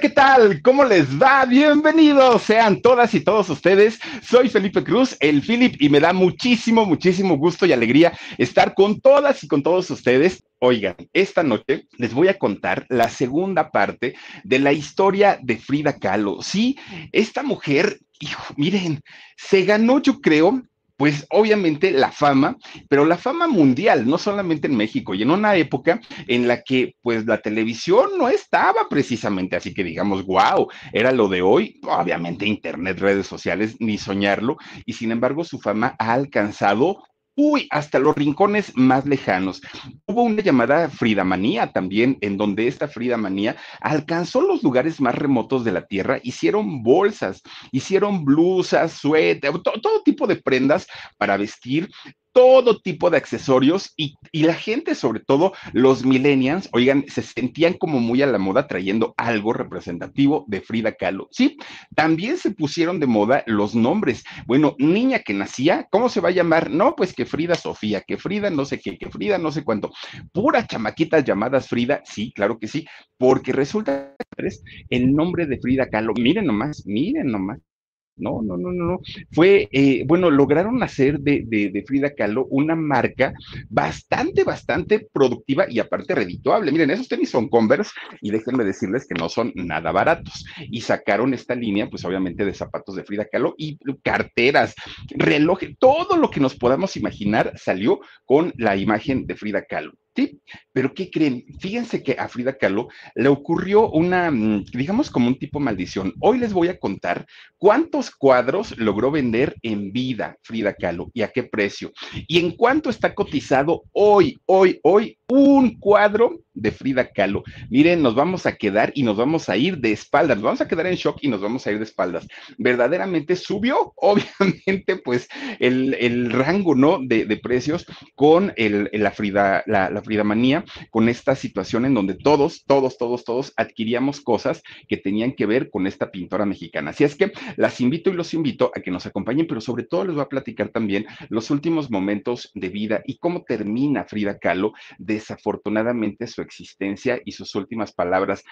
¿qué tal? ¿Cómo les va? Bienvenidos sean todas y todos ustedes. Soy Felipe Cruz, el Philip, y me da muchísimo, muchísimo gusto y alegría estar con todas y con todos ustedes. Oigan, esta noche les voy a contar la segunda parte de la historia de Frida Kahlo. Sí, esta mujer, hijo, miren, se ganó, yo creo, pues obviamente la fama, pero la fama mundial, no solamente en México, y en una época en la que pues la televisión no estaba precisamente así que digamos, wow, era lo de hoy, obviamente internet, redes sociales, ni soñarlo, y sin embargo su fama ha alcanzado uy, hasta los rincones más lejanos. Hubo una llamada Fridamanía también, en donde esta Fridamanía alcanzó los lugares más remotos de la Tierra, hicieron bolsas, hicieron blusas, suéter, todo tipo de prendas para vestir todo tipo de accesorios y, la gente, sobre todo los millennials, oigan, se sentían como muy a la moda trayendo algo representativo de Frida Kahlo. Sí, también se pusieron de moda los nombres. Bueno, niña que nacía, ¿cómo se va a llamar? No, pues que Frida Sofía, que Frida no sé qué, que Frida no sé cuánto. Puras chamaquitas llamadas Frida, sí, claro que sí, porque resulta que el nombre de Frida Kahlo. Miren nomás, miren nomás. No, no, no, no, no. Fue, eh, bueno, lograron hacer de, de, Frida Kahlo una marca bastante, bastante productiva y aparte redituable. Miren, esos tenis son Converse y déjenme decirles que no son nada baratos. Y sacaron esta línea, pues obviamente de zapatos de Frida Kahlo y carteras, relojes, todo lo que nos podamos imaginar salió con la imagen de Frida Kahlo. Pero ¿qué creen? Fíjense que a Frida Kahlo le ocurrió una, mm, digamos, como un tipo maldición. Hoy les voy a contar cuántos cuadros logró vender en vida Frida Kahlo y a qué precio. Y en cuánto está cotizado hoy, hoy, hoy, un cuadro de Frida Kahlo. Miren, nos vamos a quedar y nos vamos a ir de espaldas, nos vamos a quedar en shock y nos vamos a ir de espaldas. Verdaderamente subió, obviamente, pues el, rango, ¿no? De, precios con el, la Frida, la, la Frida Manía, con esta situación en donde todos, todos, todos, todos adquiríamos cosas que tenían que ver con esta pintora mexicana. Así es que las invito y los invito a que nos acompañen, pero sobre todo les voy a platicar también los últimos momentos de vida y cómo termina Frida Kahlo. Desafortunadamente su existencia y sus últimas palabras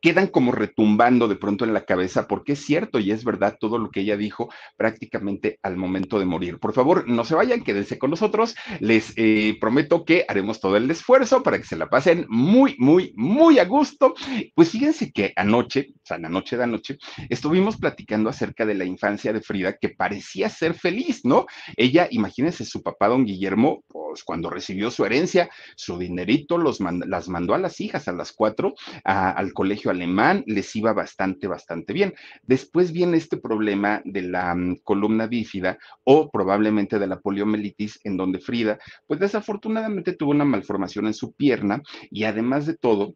quedan como retumbando de pronto en la cabeza, porque es cierto y es verdad todo lo que ella dijo prácticamente al momento de morir. Por favor, no se vayan, quédense con nosotros. Les eh, prometo que haremos todo el esfuerzo para que se la pasen muy, muy, muy a gusto. Pues fíjense que anoche, o sea, la noche de anoche, estuvimos platicando acerca de la infancia de Frida, que parecía ser feliz, ¿no? Ella, imagínense, su papá, don Guillermo, pues cuando recibió su herencia, su dinerito, los las mandó a las hijas, a las cuatro, al colegio alemán, les iba bastante, bastante bien. Después viene este problema de la mm, columna bífida o probablemente de la poliomielitis, en donde Frida, pues desafortunadamente tuvo una malformación en su pierna y además de todo,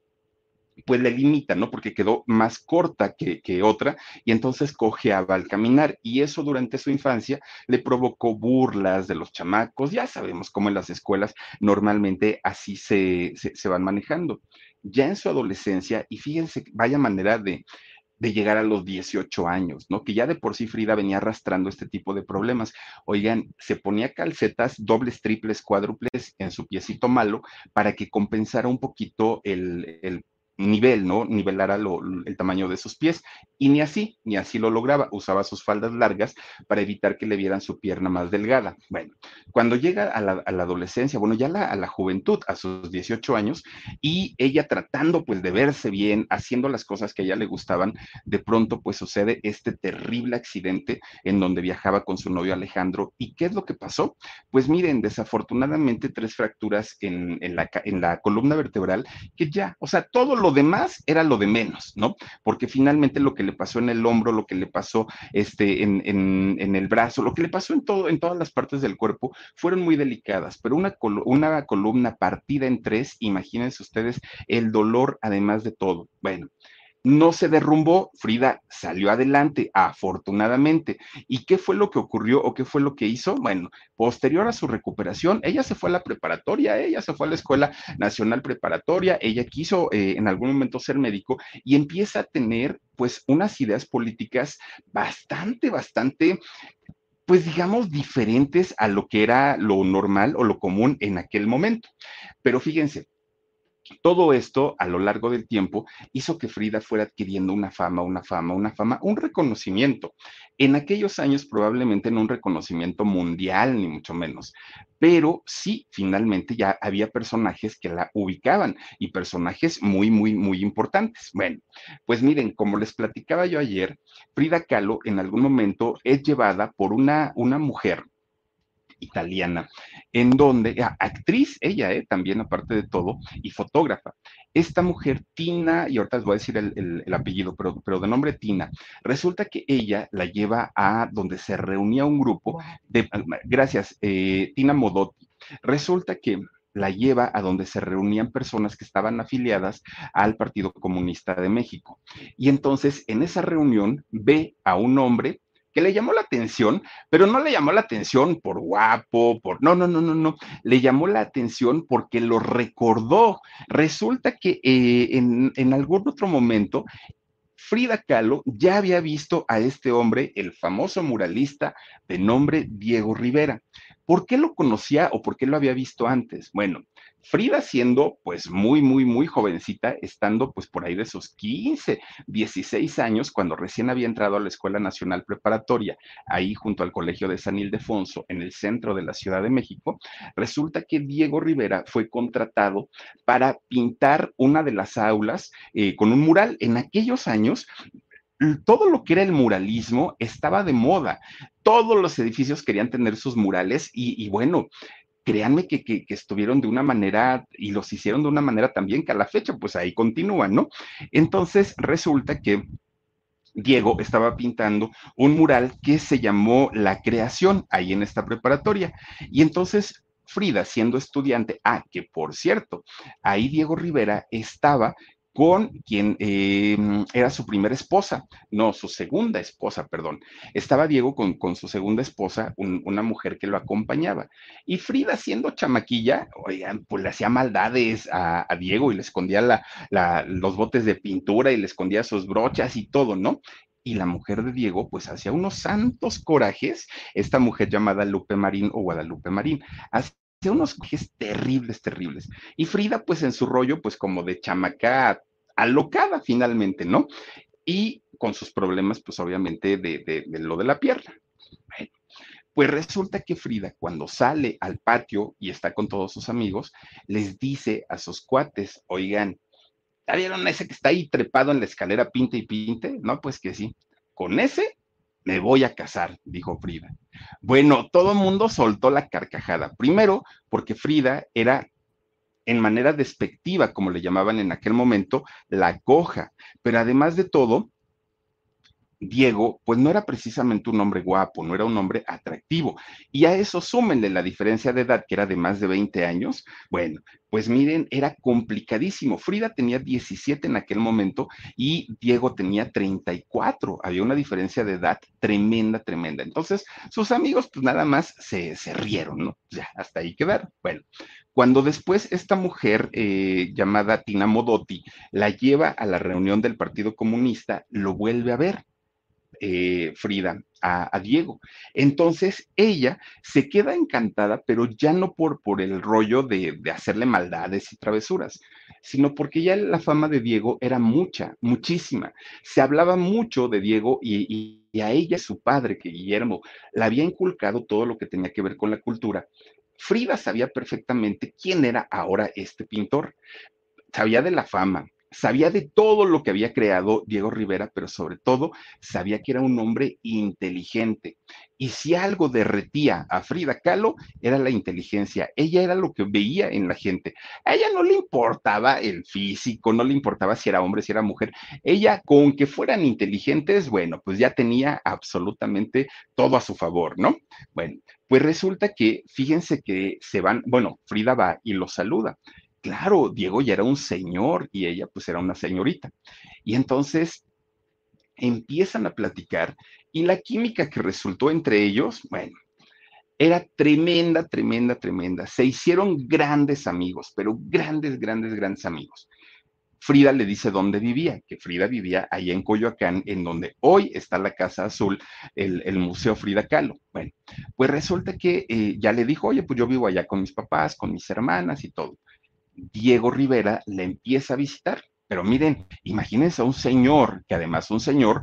pues le limita, ¿no? Porque quedó más corta que, que, otra y entonces cojeaba al caminar y eso durante su infancia le provocó burlas de los chamacos, ya sabemos cómo en las escuelas normalmente así se, se, van manejando. Ya en su adolescencia, y fíjense, vaya manera de, de llegar a los 18 años, ¿no? Que ya de por sí Frida venía arrastrando este tipo de problemas. Oigan, se ponía calcetas dobles, triples, cuádruples en su piecito malo para que compensara un poquito el nivel, ¿no? Nivelara el tamaño de sus pies. Y ni así, ni así lo lograba. Usaba sus faldas largas para evitar que le vieran su pierna más delgada. Bueno, cuando llega a la, adolescencia, bueno, ya a la juventud, a sus 18 años, y ella tratando pues de verse bien, haciendo las cosas que a ella le gustaban, de pronto pues sucede este terrible accidente en donde viajaba con su novio Alejandro. ¿Y qué es lo que pasó? Pues miren, desafortunadamente tres fracturas en, la, en la columna vertebral que ya, o sea, todo lo lo demás era lo de menos, ¿no? Porque finalmente lo que le pasó en el hombro, lo que le pasó este, en, en, el brazo, lo que le pasó en, todo, en todas las partes del cuerpo, fueron muy delicadas, pero una, una columna partida en tres, imagínense ustedes el dolor además de todo. Bueno, no se derrumbó, Frida salió adelante, afortunadamente. ¿Y qué fue lo que ocurrió o qué fue lo que hizo? Bueno, posterior a su recuperación, ella se fue a la preparatoria, ella se fue a la Escuela Nacional Preparatoria, ella quiso eh, en algún momento ser médico y empieza a tener pues unas ideas políticas bastante, bastante pues digamos, diferentes a lo que era lo normal o lo común en aquel momento. Pero fíjense, todo esto a lo largo del tiempo hizo que Frida fuera adquiriendo una fama, una fama, una fama, un reconocimiento. En aquellos años probablemente no un reconocimiento mundial, ni mucho menos, pero sí, finalmente ya había personajes que la ubicaban y personajes muy, muy, muy importantes. Bueno, pues miren, como les platicaba yo ayer, Frida Kahlo en algún momento es llevada por una, una mujer italiana, en donde, ah, actriz, ella eh, también aparte de todo, y fotógrafa. Esta mujer, Tina, y ahorita les voy a decir el, apellido, pero, pero, de nombre Tina, resulta que ella la lleva a donde se reunía un grupo de, ah, gracias, eh, Tina Modotti. Resulta que la lleva a donde se reunían personas que estaban afiliadas al Partido Comunista de México. Y entonces en esa reunión ve a un hombre que le llamó la atención, pero no le llamó la atención por guapo, por... No, no, no, no, no. Le llamó la atención porque lo recordó. Resulta que eh, en, en algún otro momento Frida Kahlo ya había visto a este hombre, el famoso muralista de nombre Diego Rivera. ¿Por qué lo conocía o por qué lo había visto antes? Bueno, Frida siendo pues muy, muy, muy jovencita, estando pues por ahí de sus 15, 16 años, cuando recién había entrado a la Escuela Nacional Preparatoria, ahí junto al Colegio de San Ildefonso, en el centro de la Ciudad de México, resulta que Diego Rivera fue contratado para pintar una de las aulas eh, con un mural. En aquellos años, todo lo que era el muralismo estaba de moda. Todos los edificios querían tener sus murales y, y bueno, créanme que, estuvieron de una manera y los hicieron de una manera también que a la fecha, pues ahí continúan, ¿no? Entonces resulta que Diego estaba pintando un mural que se llamó La Creación, ahí en esta preparatoria. Y entonces Frida, siendo estudiante, ah, que por cierto, ahí Diego Rivera estaba con quien eh, era su primera esposa, no, su segunda esposa, perdón. Estaba Diego con, con su segunda esposa, una mujer que lo acompañaba. Y Frida, siendo chamaquilla, oigan, pues le hacía maldades a, Diego y le escondía los botes de pintura y le escondía sus brochas y todo, ¿no? y la mujer de Diego, pues hacía unos santos corajes, esta mujer llamada Lupe Marín o Guadalupe Marín, hacía unos corajes terribles, terribles. Y Frida, pues en su rollo, pues como de chamaca alocada finalmente, ¿no? Y con sus problemas, pues obviamente de, lo de la pierna. pues resulta que Frida, cuando sale al patio y está con todos sus amigos, les dice a sus cuates, oigan, ¿ya vieron ese que está ahí trepado en la escalera, pinte y pinte? No, pues que sí. Con ese me voy a casar, dijo Frida. Bueno, todo el mundo soltó la carcajada. Primero, porque Frida era en manera despectiva, como le llamaban en aquel momento, la coja. Pero además de todo, Diego, pues no era precisamente un hombre guapo, no era un hombre atractivo. Y a eso súmenle la diferencia de edad, que era de más de 20 años. Bueno, pues miren, era complicadísimo. Frida tenía 17 en aquel momento y Diego tenía 34. Había una diferencia de edad tremenda, tremenda. Entonces, sus amigos, pues nada más se, se rieron, ¿no? Ya, hasta ahí quedaron. Bueno, cuando después esta mujer eh, llamada Tina Modotti la lleva a la reunión del Partido Comunista, lo vuelve a ver. Eh, Frida a, Diego. Entonces ella se queda encantada, pero ya no por, por el rollo de, hacerle maldades y travesuras, sino porque ya la fama de Diego era mucha, muchísima. Se hablaba mucho de Diego y, y a ella, su padre, que Guillermo, le había inculcado todo lo que tenía que ver con la cultura. Frida sabía perfectamente quién era ahora este pintor. Sabía de la fama, sabía de todo lo que había creado Diego Rivera, pero sobre todo sabía que era un hombre inteligente. Y si algo derretía a Frida Kahlo, era la inteligencia. Ella era lo que veía en la gente. A ella no le importaba el físico, no le importaba si era hombre, si era mujer. Ella, con que fueran inteligentes, bueno, pues ya tenía absolutamente todo a su favor, ¿no? Bueno, pues resulta que, fíjense que se van, bueno, Frida va y lo saluda claro, Diego ya era un señor y ella pues era una señorita. Y entonces empiezan a platicar y la química que resultó entre ellos, bueno, era tremenda, tremenda, tremenda. Se hicieron grandes amigos, pero grandes, grandes, grandes amigos. Frida le dice dónde vivía, que Frida vivía ahí en Coyoacán, en donde hoy está la Casa Azul, el, Museo Frida Kahlo. Bueno, pues resulta que eh, ya le dijo, oye, pues yo vivo allá con mis papás, con mis hermanas y todo Diego Rivera le empieza a visitar. Pero miren, imagínense a un señor, que además un señor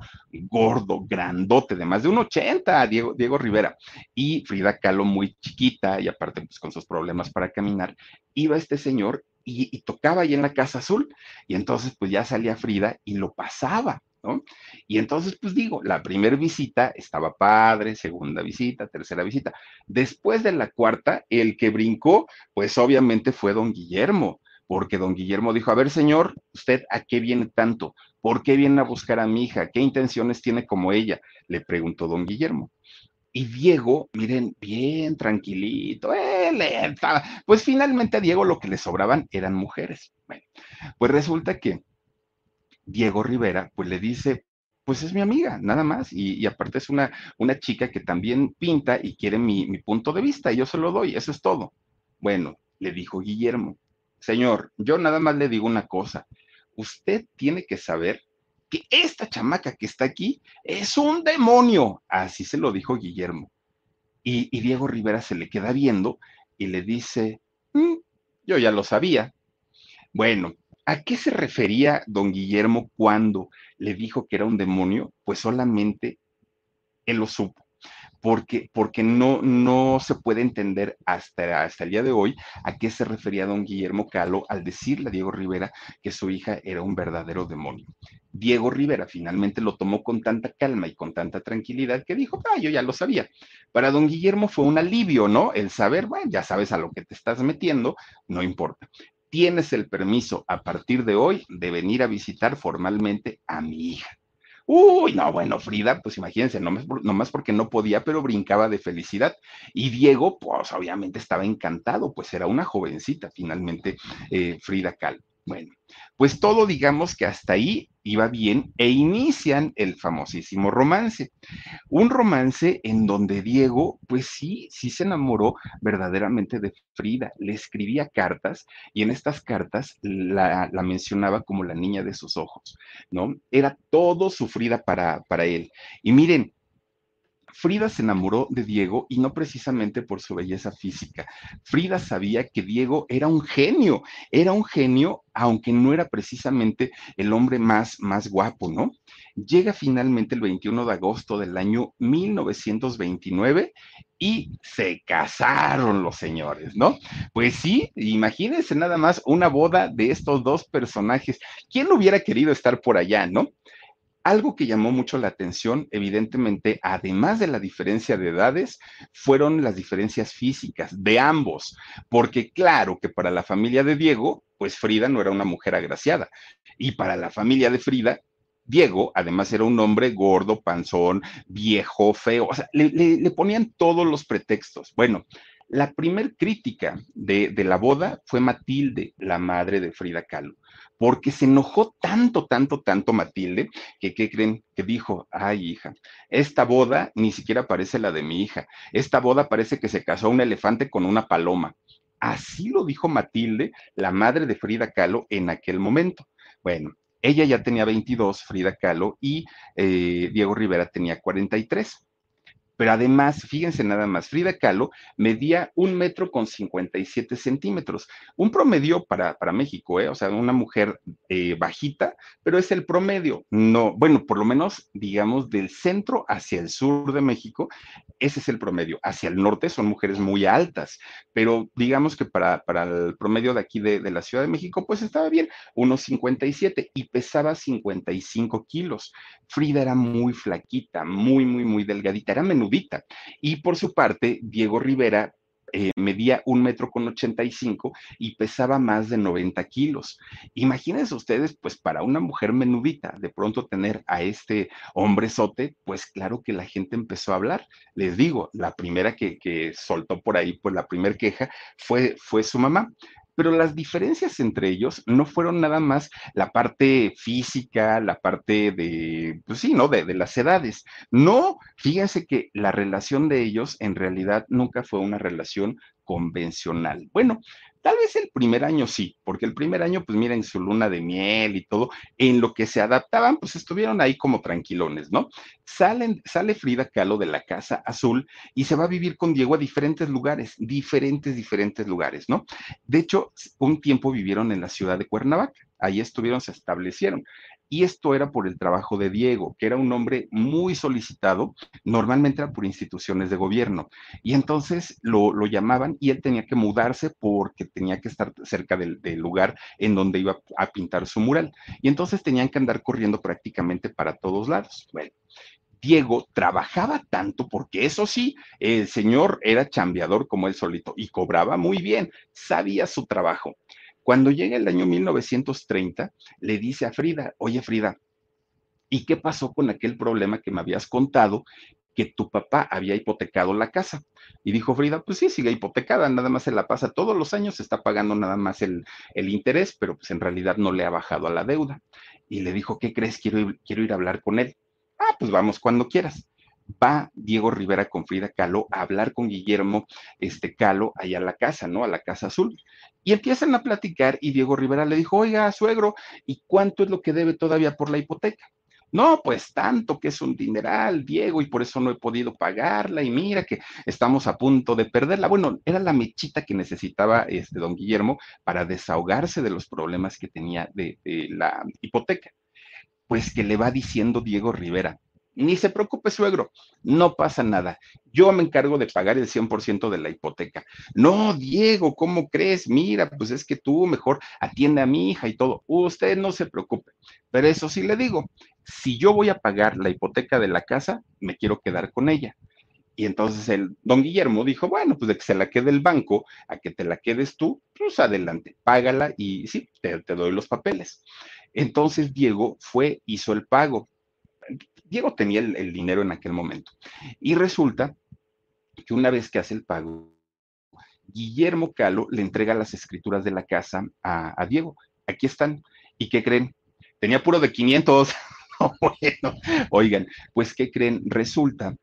gordo, grandote, de más de un 80, Diego, Diego Rivera, y Frida Kahlo muy chiquita, y aparte pues con sus problemas para caminar, iba este señor y, y tocaba ahí en la Casa Azul, y entonces pues ya salía Frida y lo pasaba. ¿No? Y entonces, pues digo, la primera visita estaba padre, segunda visita, tercera visita. Después de la cuarta, el que brincó, pues obviamente fue don Guillermo, porque don Guillermo dijo, a ver, señor, ¿usted a qué viene tanto? ¿Por qué viene a buscar a mi hija? ¿Qué intenciones tiene como ella? Le preguntó don Guillermo. Y Diego, miren, bien tranquilito, estaba. Pues finalmente a Diego lo que le sobraban eran mujeres. Bueno, pues resulta que Diego Rivera, pues le dice, pues es mi amiga, nada más. Y, aparte es una, una, chica que también pinta y quiere mi, mi punto de vista, y yo se lo doy, eso es todo. Bueno, le dijo Guillermo, Señor, yo nada más le digo una cosa. Usted tiene que saber que esta chamaca que está aquí es un demonio. Así se lo dijo Guillermo. Y, y Diego Rivera se le queda viendo y le dice, mm, yo ya lo sabía. Bueno, ¿a qué se refería don Guillermo cuando le dijo que era un demonio? Pues solamente él lo supo porque, porque no, no se puede entender hasta, hasta el día de hoy a qué se refería don Guillermo Calo al decirle a Diego Rivera que su hija era un verdadero demonio. Diego Rivera finalmente lo tomó con tanta calma y con tanta tranquilidad que dijo, ah, yo ya lo sabía. Para don Guillermo fue un alivio, ¿no? El saber, bueno, ya sabes a lo que te estás metiendo, no importa tienes el permiso a partir de hoy de venir a visitar formalmente a mi hija. Uy, no, bueno, Frida, pues imagínense, nomás, nomás porque no podía, pero brincaba de felicidad. Y Diego, pues obviamente estaba encantado, pues era una jovencita finalmente, eh, Frida Kahlo. Bueno, pues todo digamos que hasta ahí iba bien e inician el famosísimo romance. Un romance en donde Diego, pues sí, sí se enamoró verdaderamente de Frida. Le escribía cartas y en estas cartas la, la mencionaba como la niña de sus ojos, ¿no? Era todo sufrida para, para él. Y miren, Frida se enamoró de Diego y no precisamente por su belleza física. Frida sabía que Diego era un genio, era un genio, aunque no era precisamente el hombre más, más guapo, ¿no? Llega finalmente el 21 de agosto del año 1929 y se casaron los señores, ¿no? Pues sí, imagínense nada más una boda de estos dos personajes. ¿Quién hubiera querido estar por allá, no? Algo que llamó mucho la atención, evidentemente, además de la diferencia de edades, fueron las diferencias físicas de ambos, porque claro que para la familia de Diego, pues Frida no era una mujer agraciada, y para la familia de Frida, Diego, además, era un hombre gordo, panzón, viejo, feo, o sea, le, ponían todos los pretextos. Bueno, la primer crítica de, de, la boda fue Matilde, la madre de Frida Kahlo porque se enojó tanto, tanto, tanto Matilde, que ¿qué creen? Que dijo, ay hija, esta boda ni siquiera parece la de mi hija, esta boda parece que se casó un elefante con una paloma. Así lo dijo Matilde, la madre de Frida Kahlo, en aquel momento. Bueno, ella ya tenía 22, Frida Kahlo, y eh, Diego Rivera tenía 43. Pero además, fíjense nada más, Frida Kahlo medía un metro con 57 centímetros, un promedio para, para México, ¿eh? o sea, una mujer eh, bajita, pero es el promedio, no, bueno, por lo menos, digamos, del centro hacia el sur de México, ese es el promedio. Hacia el norte son mujeres muy altas, pero digamos que para, para el promedio de aquí de, de la Ciudad de México, pues estaba bien, unos 57 y pesaba 55 kilos. Frida era muy flaquita, muy, muy, muy delgadita, era menudita y por su parte, Diego Rivera eh, medía un metro con 85 y pesaba más de 90 kilos. Imagínense ustedes, pues para una mujer menudita, de pronto tener a este hombrezote, pues claro que la gente empezó a hablar. Les digo, la primera que, que soltó por ahí, pues la primera queja fue, fue su mamá pero las diferencias entre ellos no fueron nada más la parte física, la parte de, pues sí, ¿no? De, las edades. No, fíjense que la relación de ellos en realidad nunca fue una relación convencional. Bueno, Tal vez el primer año sí, porque el primer año, pues miren su luna de miel y todo, en lo que se adaptaban, pues estuvieron ahí como tranquilones, ¿no? Salen, sale Frida Kahlo de la Casa Azul y se va a vivir con Diego a diferentes lugares, diferentes, diferentes lugares, ¿no? De hecho, un tiempo vivieron en la ciudad de Cuernavaca, ahí estuvieron, se establecieron. Y esto era por el trabajo de Diego, que era un hombre muy solicitado, normalmente era por instituciones de gobierno. Y entonces lo, llamaban y él tenía que mudarse porque tenía que estar cerca del, del, lugar en donde iba a pintar su mural. Y entonces tenían que andar corriendo prácticamente para todos lados. Bueno, Diego trabajaba tanto porque eso sí, el señor era chambeador como él solito y cobraba muy bien, sabía su trabajo. Cuando llega el año 1930, le dice a Frida, oye Frida, ¿y qué pasó con aquel problema que me habías contado que tu papá había hipotecado la casa. Y dijo Frida, pues sí, sigue hipotecada, nada más se la pasa todos los años, está pagando nada más el, el, interés, pero pues en realidad no le ha bajado a la deuda. Y le dijo, ¿qué crees? Quiero quiero ir a hablar con él. Ah, pues vamos cuando quieras va Diego Rivera con Frida Kahlo a hablar con Guillermo este, Kahlo allá a la casa, ¿no? A la Casa Azul. Y empiezan a platicar y Diego Rivera le dijo, oiga, suegro, ¿y cuánto es lo que debe todavía por la hipoteca? No, pues tanto que es un dineral, Diego, y por eso no he podido pagarla, y mira que estamos a punto de perderla. Bueno, era la mechita que necesitaba este don Guillermo para desahogarse de los problemas que tenía de, de la hipoteca. Pues que le va diciendo Diego Rivera, ni se preocupe, suegro, no pasa nada. Yo me encargo de pagar el 100% de la hipoteca. No, Diego, ¿cómo crees? Mira, pues es que tú mejor atiende a mi hija y todo. Usted no se preocupe. Pero eso sí le digo, si yo voy a pagar la hipoteca de la casa, me quiero quedar con ella. Y entonces el don Guillermo dijo, bueno, pues de que se la quede el banco a que te la quedes tú, pues adelante, págala y sí, te, te doy los papeles. Entonces Diego fue, hizo el pago Diego tenía el, dinero en aquel momento. Y resulta que una vez que hace el pago, Guillermo Calo le entrega las escrituras de la casa a, Diego. Aquí están. ¿Y qué creen? Tenía puro de 500. bueno, oigan, pues ¿qué creen? Resulta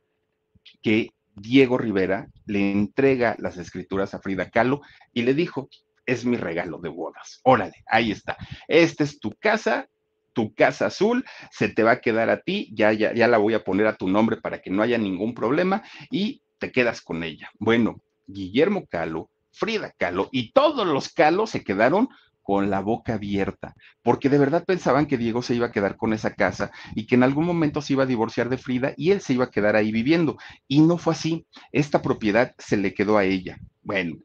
que Diego Rivera le entrega las escrituras a Frida Kahlo y le dijo, es mi regalo de bodas. Órale, ahí está. Esta es tu casa, tu casa azul se te va a quedar a ti, ya, ya, ya la voy a poner a tu nombre para que no haya ningún problema y te quedas con ella. Bueno, Guillermo Calo, Frida Calo y todos los Calos se quedaron con la boca abierta, porque de verdad pensaban que Diego se iba a quedar con esa casa y que en algún momento se iba a divorciar de Frida y él se iba a quedar ahí viviendo. Y no fue así, esta propiedad se le quedó a ella. Bueno,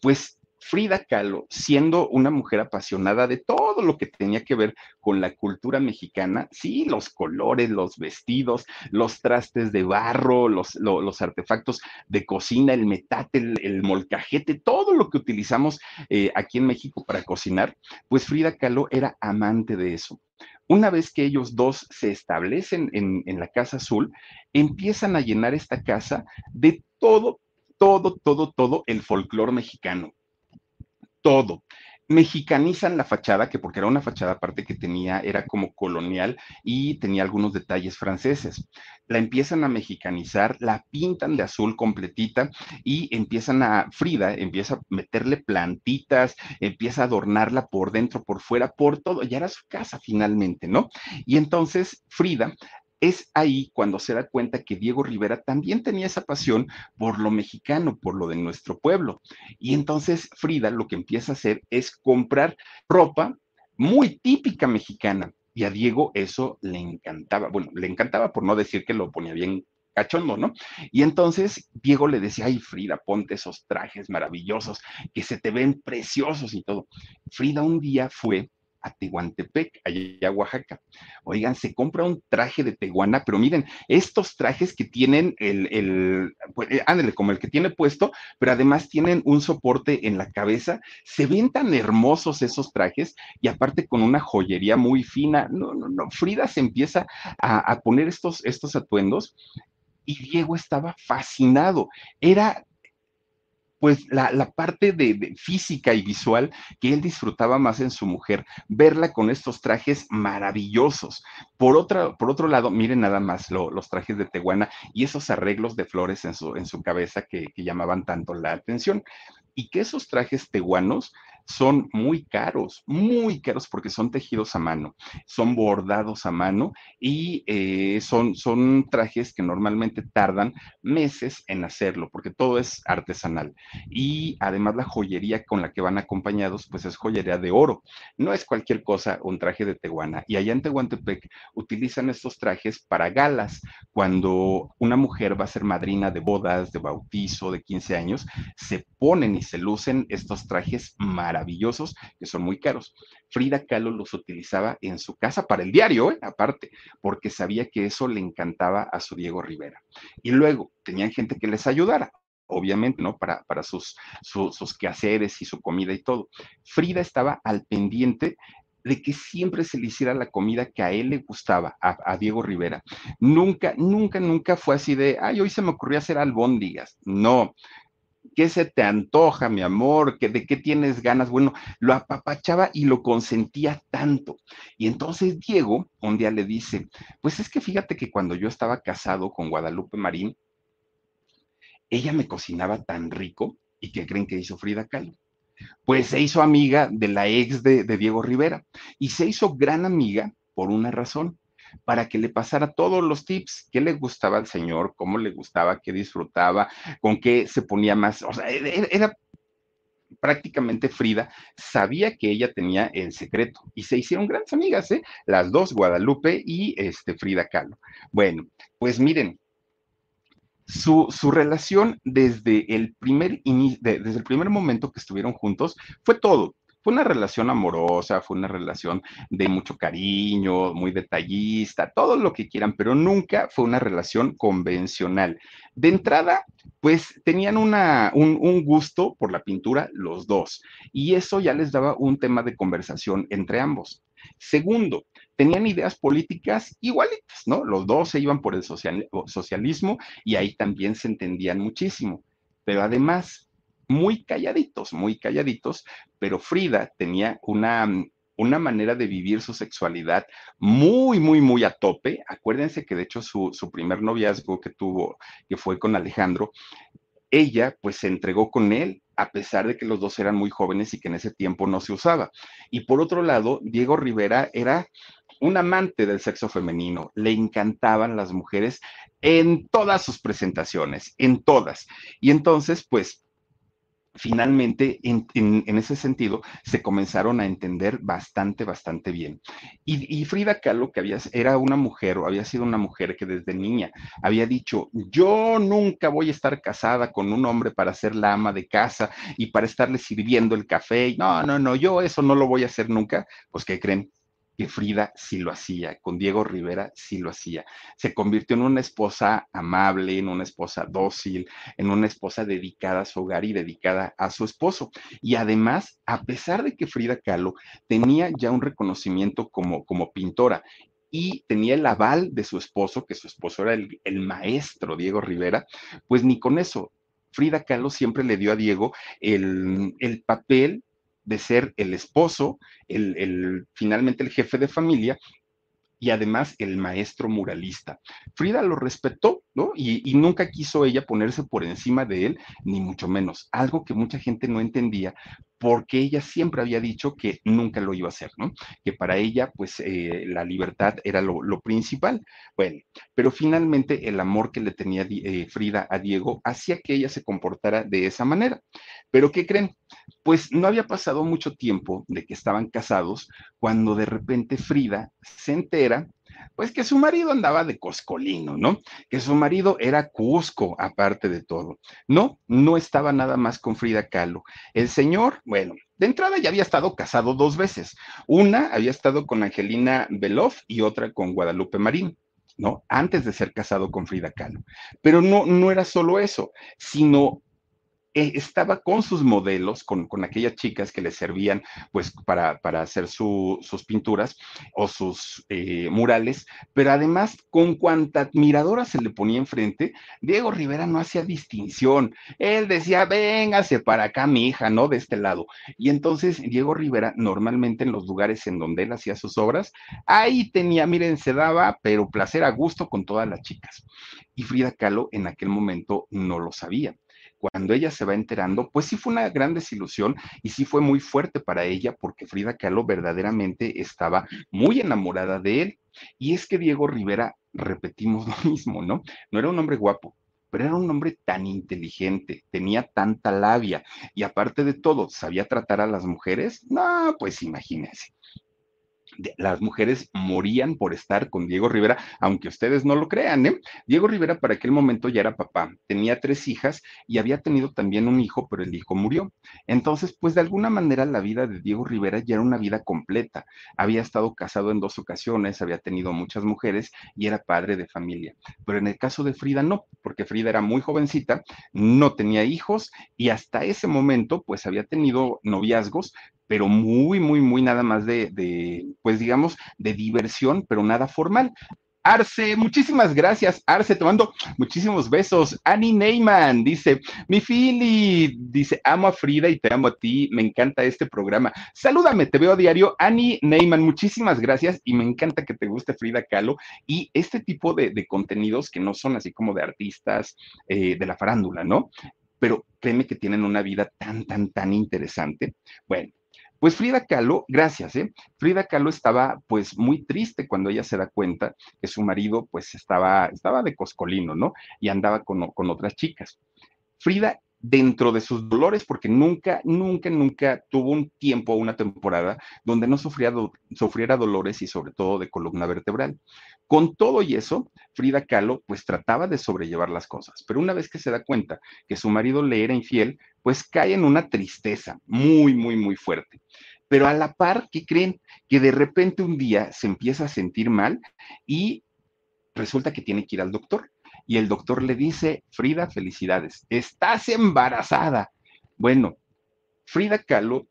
pues Frida Kahlo, siendo una mujer apasionada de todo lo que tenía que ver con la cultura mexicana, sí, los colores, los vestidos, los trastes de barro, los, los artefactos de cocina, el metate, el, molcajete, todo lo que utilizamos eh, aquí en México para cocinar, pues Frida Kahlo era amante de eso. Una vez que ellos dos se establecen en, en la Casa Azul, empiezan a llenar esta casa de todo, todo, todo, todo el folclore mexicano todo. Mexicanizan la fachada, que porque era una fachada aparte que tenía, era como colonial y tenía algunos detalles franceses. La empiezan a mexicanizar, la pintan de azul completita y empiezan a, Frida empieza a meterle plantitas, empieza a adornarla por dentro, por fuera, por todo. Ya era su casa finalmente, ¿no? Y entonces Frida es ahí cuando se da cuenta que Diego Rivera también tenía esa pasión por lo mexicano, por lo de nuestro pueblo. Y entonces Frida lo que empieza a hacer es comprar ropa muy típica mexicana. Y a Diego eso le encantaba. Bueno, le encantaba por no decir que lo ponía bien cachondo, ¿no? Y entonces Diego le decía, ay Frida, ponte esos trajes maravillosos, que se te ven preciosos y todo. Frida un día fue a Tehuantepec, allá Oaxaca. Oigan, se compra un traje de tehuana, pero miren, estos trajes que tienen el, el pues, eh, ándale, como el que tiene puesto, pero además tienen un soporte en la cabeza, se ven tan hermosos esos trajes y aparte con una joyería muy fina. No, no, no, Frida se empieza a, a poner estos, estos atuendos y Diego estaba fascinado. Era pues la, parte de, física y visual que él disfrutaba más en su mujer, verla con estos trajes maravillosos. Por, otra, por otro lado, miren nada más los trajes de Tehuana y esos arreglos de flores en su, en su cabeza que, llamaban tanto la atención. y que esos trajes tehuanos son muy caros, muy caros porque son tejidos a mano, son bordados a mano y eh, son, son trajes que normalmente tardan meses en hacerlo porque todo es artesanal. Y además la joyería con la que van acompañados pues es joyería de oro. No es cualquier cosa un traje de tehuana. Y allá en Tehuantepec utilizan estos trajes para galas. Cuando una mujer va a ser madrina de bodas, de bautizo, de 15 años, se ponen y se lucen estos trajes maravillosos maravillosos que son muy caros. Frida Kahlo los utilizaba en su casa para el diario, ¿eh? aparte, porque sabía que eso le encantaba a su Diego Rivera. Y luego tenían gente que les ayudara, obviamente, ¿no? Para, para sus, sus quehaceres y su comida y todo. Frida estaba al pendiente de que siempre se le hiciera la comida que a él le gustaba, a, a, Diego Rivera. Nunca, nunca, nunca fue así de, ay, hoy se me ocurrió hacer albóndigas. No, ¿Qué se te antoja, mi amor? ¿De qué tienes ganas? Bueno, lo apapachaba y lo consentía tanto. Y entonces Diego un día le dice, pues es que fíjate que cuando yo estaba casado con Guadalupe Marín, ella me cocinaba tan rico y que creen que hizo Frida Kahlo. Pues se hizo amiga de la ex de, de Diego Rivera y se hizo gran amiga por una razón para que le pasara todos los tips, qué le gustaba al señor, cómo le gustaba, qué disfrutaba, con qué se ponía más, o sea, e-, e-, era, prácticamente Frida sabía que ella tenía el secreto y se hicieron grandes amigas, ¿eh? Las dos, Guadalupe y este, Frida Kahlo. Bueno, pues miren, su, su, relación desde el, primer desde el primer momento que estuvieron juntos fue todo. Fue una relación amorosa, fue una relación de mucho cariño, muy detallista, todo lo que quieran, pero nunca fue una relación convencional. De entrada, pues tenían un, gusto por la pintura los dos, y eso ya les daba un tema de conversación entre ambos. Segundo, tenían ideas políticas igualitas, ¿no? Los dos se iban por el social, socialismo y ahí también se entendían muchísimo. Pero además, muy calladitos, muy calladitos, pero Frida tenía una, una manera de vivir su sexualidad muy, muy, muy a tope. Acuérdense que de hecho su, su, primer noviazgo que tuvo, que fue con Alejandro, ella pues se entregó con él a pesar de que los dos eran muy jóvenes y que en ese tiempo no se usaba. Y por otro lado, Diego Rivera era un amante del sexo femenino, le encantaban las mujeres en todas sus presentaciones, en todas. Y entonces, pues finalmente, en, en, en, ese sentido, se comenzaron a entender bastante, bastante bien. Y, Frida Kahlo, que había, era una mujer, o había sido una mujer que desde niña había dicho, yo nunca voy a estar casada con un hombre para ser la ama de casa y para estarle sirviendo el café. No, no, no, yo eso no lo voy a hacer nunca. Pues, ¿qué creen? Que Frida sí lo hacía, con Diego Rivera sí lo hacía. Se convirtió en una esposa amable, en una esposa dócil, en una esposa dedicada a su hogar y dedicada a su esposo. Y además, a pesar de que Frida Kahlo tenía ya un reconocimiento como, como pintora y tenía el aval de su esposo, que su esposo era el, el maestro Diego Rivera, pues ni con eso. Frida Kahlo siempre le dio a Diego el, el papel de ser el esposo, el, el, finalmente el jefe de familia y además el maestro muralista. Frida lo respetó, ¿no? Y, y, nunca quiso ella ponerse por encima de él, ni mucho menos, algo que mucha gente no entendía porque ella siempre había dicho que nunca lo iba a hacer, ¿no? Que para ella, pues, eh, la libertad era lo, principal. Bueno, pero finalmente el amor que le tenía eh, Frida a Diego hacía que ella se comportara de esa manera. Pero, ¿qué creen? Pues no había pasado mucho tiempo de que estaban casados cuando de repente Frida se entera pues que su marido andaba de coscolino, ¿no? Que su marido era Cusco, aparte de todo. No, no estaba nada más con Frida Kahlo. El señor, bueno, de entrada ya había estado casado dos veces. Una había estado con Angelina Beloff y otra con Guadalupe Marín. ¿no? Antes de ser casado con Frida Kahlo. Pero no, no era solo eso, sino estaba con sus modelos, con, con, aquellas chicas que le servían pues para, para hacer su, sus pinturas o sus eh, murales, pero además con cuanta admiradora se le ponía enfrente, Diego Rivera no hacía distinción. Él decía, véngase para acá, mi hija, ¿no? De este lado. Y entonces Diego Rivera normalmente en los lugares en donde él hacía sus obras, ahí tenía, miren, se daba, pero placer a gusto con todas las chicas. Y Frida Kahlo en aquel momento no lo sabía cuando ella se va enterando, pues sí fue una gran desilusión y sí fue muy fuerte para ella porque Frida Kahlo verdaderamente estaba muy enamorada de él. Y es que Diego Rivera, repetimos lo mismo, ¿no? No era un hombre guapo, pero era un hombre tan inteligente, tenía tanta labia y aparte de todo, sabía tratar a las mujeres. No, pues imagínense las mujeres morían por estar con Diego Rivera, aunque ustedes no lo crean, ¿eh? Diego Rivera para aquel momento ya era papá, tenía tres hijas y había tenido también un hijo, pero el hijo murió. Entonces, pues de alguna manera la vida de Diego Rivera ya era una vida completa. Había estado casado en dos ocasiones, había tenido muchas mujeres y era padre de familia. Pero en el caso de Frida no, porque Frida era muy jovencita, no tenía hijos y hasta ese momento pues había tenido noviazgos, pero muy, muy, muy nada más de, de, pues digamos, de diversión, pero nada formal. Arce, muchísimas gracias, Arce, te mando muchísimos besos. Annie Neyman dice, mi Fili, dice, amo a Frida y te amo a ti, me encanta este programa. Salúdame, te veo a diario. Annie Neyman, muchísimas gracias y me encanta que te guste Frida Kahlo y este tipo de, contenidos que no son así como de artistas eh, de la farándula, ¿no? Pero créeme que tienen una vida tan, tan, tan interesante. Bueno, pues Frida Kahlo, gracias, ¿eh? Frida Kahlo estaba pues muy triste cuando ella se da cuenta que su marido pues estaba, estaba de coscolino, ¿no? Y andaba con, con otras chicas. Frida dentro de sus dolores, porque nunca, nunca, nunca tuvo un tiempo, una temporada donde no sufría sufriera dolores y sobre todo de columna vertebral. Con todo y eso, Frida Kahlo pues trataba de sobrellevar las cosas, pero una vez que se da cuenta que su marido le era infiel, pues cae en una tristeza muy, muy, muy fuerte. Pero a la par, ¿qué creen? Que de repente un día se empieza a sentir mal y resulta que tiene que ir al doctor y el doctor le dice, Frida, felicidades, estás embarazada. Bueno, Frida Kahlo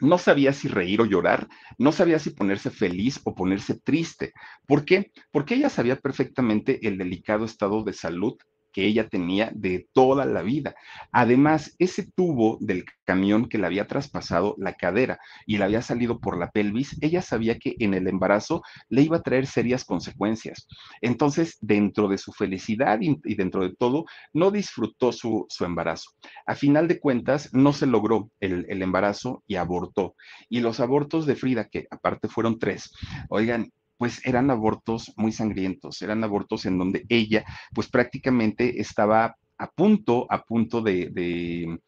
no sabía si reír o llorar, no sabía si ponerse feliz o ponerse triste. ¿Por qué? Porque ella sabía perfectamente el delicado estado de salud que ella tenía de toda la vida. Además, ese tubo del camión que le había traspasado la cadera y le había salido por la pelvis, ella sabía que en el embarazo le iba a traer serias consecuencias. Entonces, dentro de su felicidad y, dentro de todo, no disfrutó su, embarazo. A final de cuentas, no se logró el, el embarazo y abortó. Y los abortos de Frida, que aparte fueron tres, oigan, pues eran abortos muy sangrientos, eran abortos en donde ella, pues prácticamente estaba a punto, a punto de, de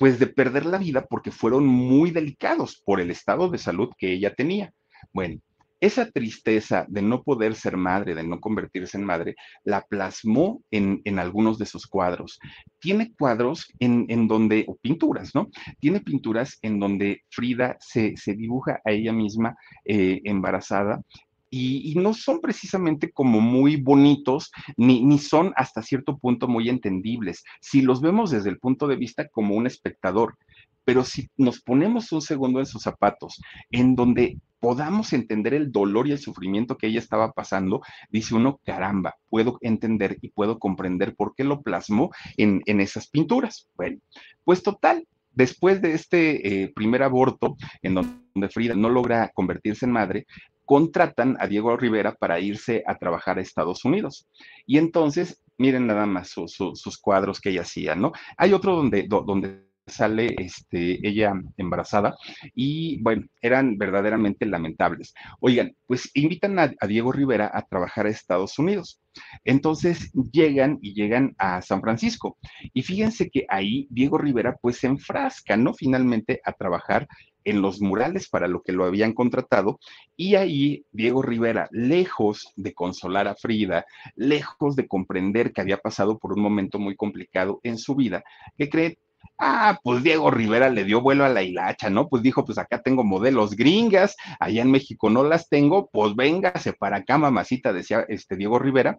pues de perder la vida porque fueron muy delicados por el estado de salud que ella tenía. Bueno, esa tristeza de no poder ser madre, de no convertirse en madre, la plasmó en, algunos de sus cuadros. Tiene cuadros en, donde, o pinturas, ¿no? Tiene pinturas en donde Frida se, dibuja a ella misma eh, embarazada y, no son precisamente como muy bonitos, ni, ni, son hasta cierto punto muy entendibles, si los vemos desde el punto de vista como un espectador. Pero si nos ponemos un segundo en sus zapatos, en donde podamos entender el dolor y el sufrimiento que ella estaba pasando, dice uno, caramba, puedo entender y puedo comprender por qué lo plasmó en, esas pinturas. Bueno, pues total, después de este eh, primer aborto, en donde Frida no logra convertirse en madre, contratan a Diego Rivera para irse a trabajar a Estados Unidos. Y entonces, miren nada más sus cuadros que ella hacía, ¿no? Hay otro donde, donde sale este, ella embarazada y bueno, eran verdaderamente lamentables. Oigan, pues invitan a, Diego Rivera a trabajar a Estados Unidos. Entonces llegan y llegan a San Francisco y fíjense que ahí Diego Rivera pues se enfrasca, ¿no? Finalmente a trabajar en los murales para lo que lo habían contratado y ahí Diego Rivera, lejos de consolar a Frida, lejos de comprender que había pasado por un momento muy complicado en su vida, que cree Ah, pues Diego Rivera le dio vuelo a la hilacha, ¿no? Pues dijo, pues acá tengo modelos gringas, allá en México no las tengo, pues véngase para acá, mamacita, decía este Diego Rivera,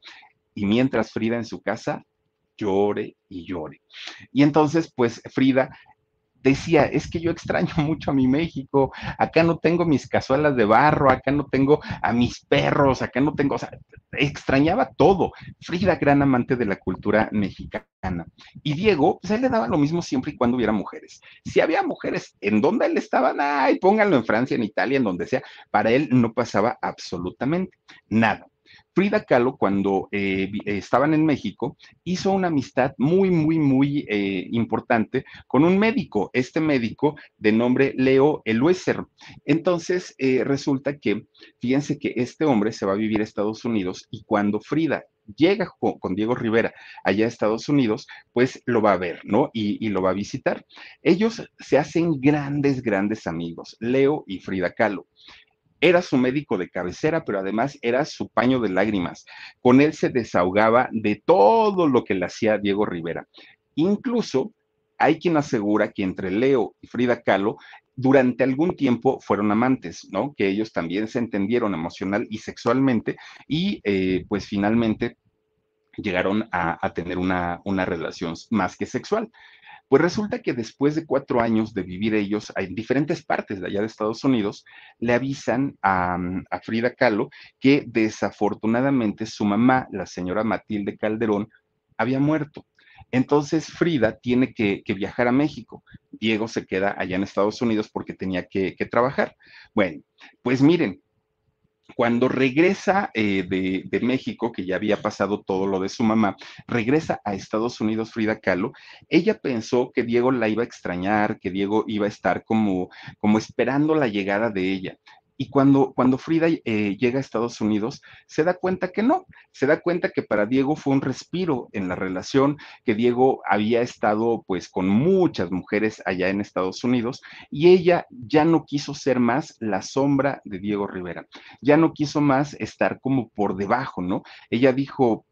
y mientras Frida en su casa llore y llore. Y entonces, pues Frida decía, es que yo extraño mucho a mi México, acá no tengo mis cazuelas de barro, acá no tengo a mis perros, acá no tengo, o sea, extrañaba todo. Frida, gran amante de la cultura mexicana. Y Diego, pues él le daba lo mismo siempre y cuando hubiera mujeres. Si había mujeres en donde él estaba, ay, pónganlo en Francia, en Italia, en donde sea, para él no pasaba absolutamente nada. Frida Kahlo, cuando eh, estaban en México, hizo una amistad muy, muy, muy eh, importante con un médico, este médico de nombre Leo Elueser. Entonces, eh, resulta que, fíjense que este hombre se va a vivir a Estados Unidos y cuando Frida llega con, Diego Rivera allá a Estados Unidos, pues lo va a ver, ¿no? Y, lo va a visitar. Ellos se hacen grandes, grandes amigos, Leo y Frida Kahlo. Era su médico de cabecera, pero además era su paño de lágrimas. Con él se desahogaba de todo lo que le hacía Diego Rivera. Incluso hay quien asegura que entre Leo y Frida Kahlo durante algún tiempo fueron amantes, ¿no? Que ellos también se entendieron emocional y sexualmente y eh, pues finalmente llegaron a, a tener una, una, relación más que sexual. Pues resulta que después de cuatro años de vivir ellos en diferentes partes de allá de Estados Unidos, le avisan a, a Frida Kahlo que desafortunadamente su mamá, la señora Matilde Calderón, había muerto. Entonces Frida tiene que, viajar a México. Diego se queda allá en Estados Unidos porque tenía que trabajar. Bueno, pues miren, cuando regresa eh, de, de, México, que ya había pasado todo lo de su mamá, regresa a Estados Unidos Frida Kahlo, ella pensó que Diego la iba a extrañar, que Diego iba a estar como, como esperando la llegada de ella. Y cuando, cuando Frida eh, llega a Estados Unidos, se da cuenta que no, se da cuenta que para Diego fue un respiro en la relación, que Diego había estado pues con muchas mujeres allá en Estados Unidos y ella ya no quiso ser más la sombra de Diego Rivera, ya no quiso más estar como por debajo, ¿no? Ella dijo,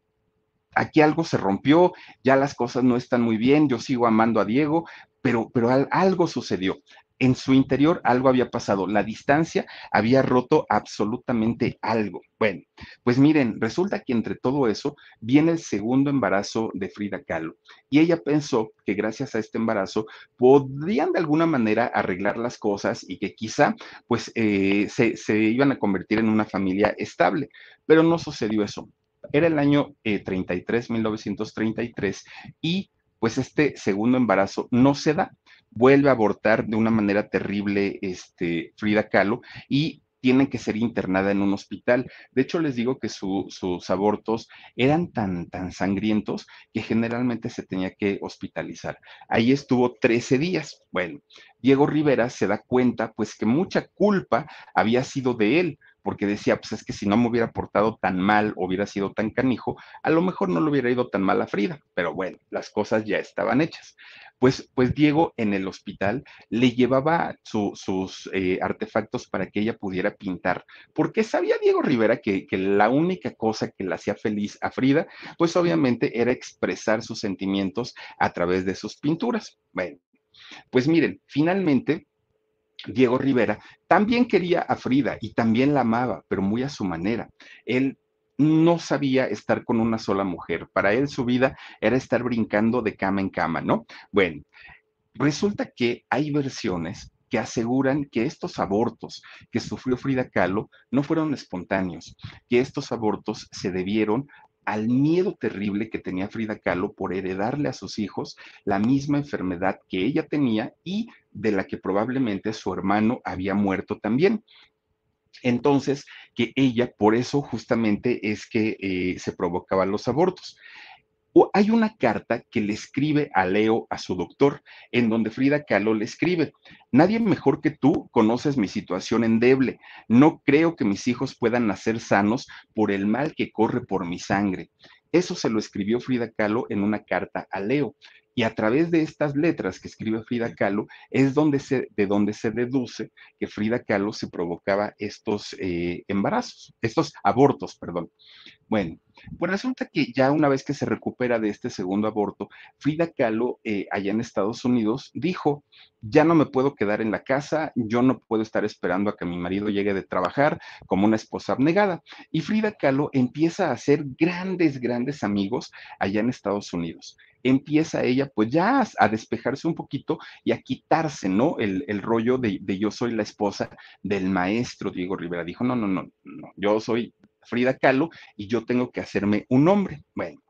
aquí algo se rompió, ya las cosas no están muy bien, yo sigo amando a Diego, pero, pero algo sucedió en su interior algo había pasado, la distancia había roto absolutamente algo. Bueno, pues miren, resulta que entre todo eso viene el segundo embarazo de Frida Kahlo y ella pensó que gracias a este embarazo podrían de alguna manera arreglar las cosas y que quizá pues eh, se, iban a convertir en una familia estable, pero no sucedió eso. Era el año eh, 33, 1933 y pues este segundo embarazo no se da vuelve a abortar de una manera terrible este, Frida Kahlo y tiene que ser internada en un hospital. De hecho, les digo que su, sus abortos eran tan, tan sangrientos que generalmente se tenía que hospitalizar. Ahí estuvo 13 días. Bueno, Diego Rivera se da cuenta pues que mucha culpa había sido de él, porque decía, pues es que si no me hubiera portado tan mal, hubiera sido tan canijo, a lo mejor no le hubiera ido tan mal a Frida, pero bueno, las cosas ya estaban hechas. Pues, pues Diego en el hospital le llevaba su, sus eh, artefactos para que ella pudiera pintar, porque sabía Diego Rivera que, que la única cosa que la hacía feliz a Frida, pues obviamente era expresar sus sentimientos a través de sus pinturas. Bueno, pues miren, finalmente Diego Rivera también quería a Frida y también la amaba, pero muy a su manera. Él no sabía estar con una sola mujer. Para él su vida era estar brincando de cama en cama, ¿no? Bueno, resulta que hay versiones que aseguran que estos abortos que sufrió Frida Kahlo no fueron espontáneos, que estos abortos se debieron al miedo terrible que tenía Frida Kahlo por heredarle a sus hijos la misma enfermedad que ella tenía y de la que probablemente su hermano había muerto también. Entonces, que ella, por eso justamente es que eh, se provocaban los abortos. Hay una carta que le escribe a Leo, a su doctor, en donde Frida Kahlo le escribe, nadie mejor que tú conoces mi situación endeble. No creo que mis hijos puedan nacer sanos por el mal que corre por mi sangre. Eso se lo escribió Frida Kahlo en una carta a Leo. Y a través de estas letras que escribe Frida Kahlo es donde se, de donde se deduce que Frida Kahlo se provocaba estos eh, embarazos, estos abortos, perdón. Bueno, pues resulta que ya una vez que se recupera de este segundo aborto, Frida Kahlo, eh, allá en Estados Unidos, dijo, ya no me puedo quedar en la casa, yo no puedo estar esperando a que mi marido llegue de trabajar como una esposa abnegada. Y Frida Kahlo empieza a hacer grandes, grandes amigos allá en Estados Unidos empieza ella pues ya a despejarse un poquito y a quitarse, ¿no? El, el rollo de, de, yo soy la esposa del maestro Diego Rivera. Dijo, no, no, no, no, yo soy Frida Kahlo y yo tengo que hacerme un hombre. Bueno,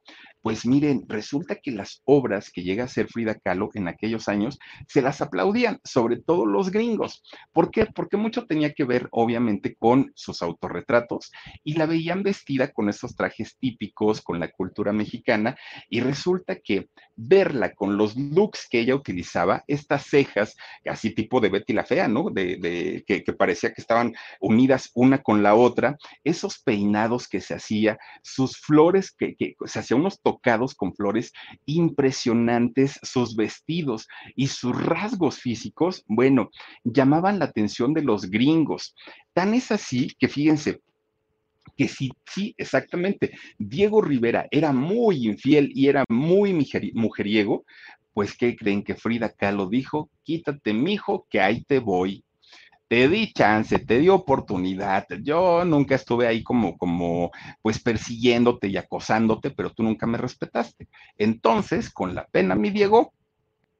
Pues miren, resulta que las obras que llega a hacer Frida Kahlo en aquellos años se las aplaudían, sobre todo los gringos. ¿Por qué? Porque mucho tenía que ver, obviamente, con sus autorretratos y la veían vestida con esos trajes típicos, con la cultura mexicana, y resulta que verla con los looks que ella utilizaba, estas cejas, así tipo de Betty la Fea, ¿no? De, que, parecía que estaban unidas una con la otra, esos peinados que se hacía, sus flores, que, se hacía unos con flores impresionantes, sus vestidos y sus rasgos físicos, bueno, llamaban la atención de los gringos. Tan es así que fíjense, que sí, sí, exactamente. Diego Rivera era muy infiel y era muy mujeriego, pues ¿qué creen que Frida Kahlo dijo? Quítate, mijo, que ahí te voy te di chance, te di oportunidad. Yo nunca estuve ahí como, como, pues persiguiéndote y acosándote, pero tú nunca me respetaste. Entonces, con la pena, mi Diego,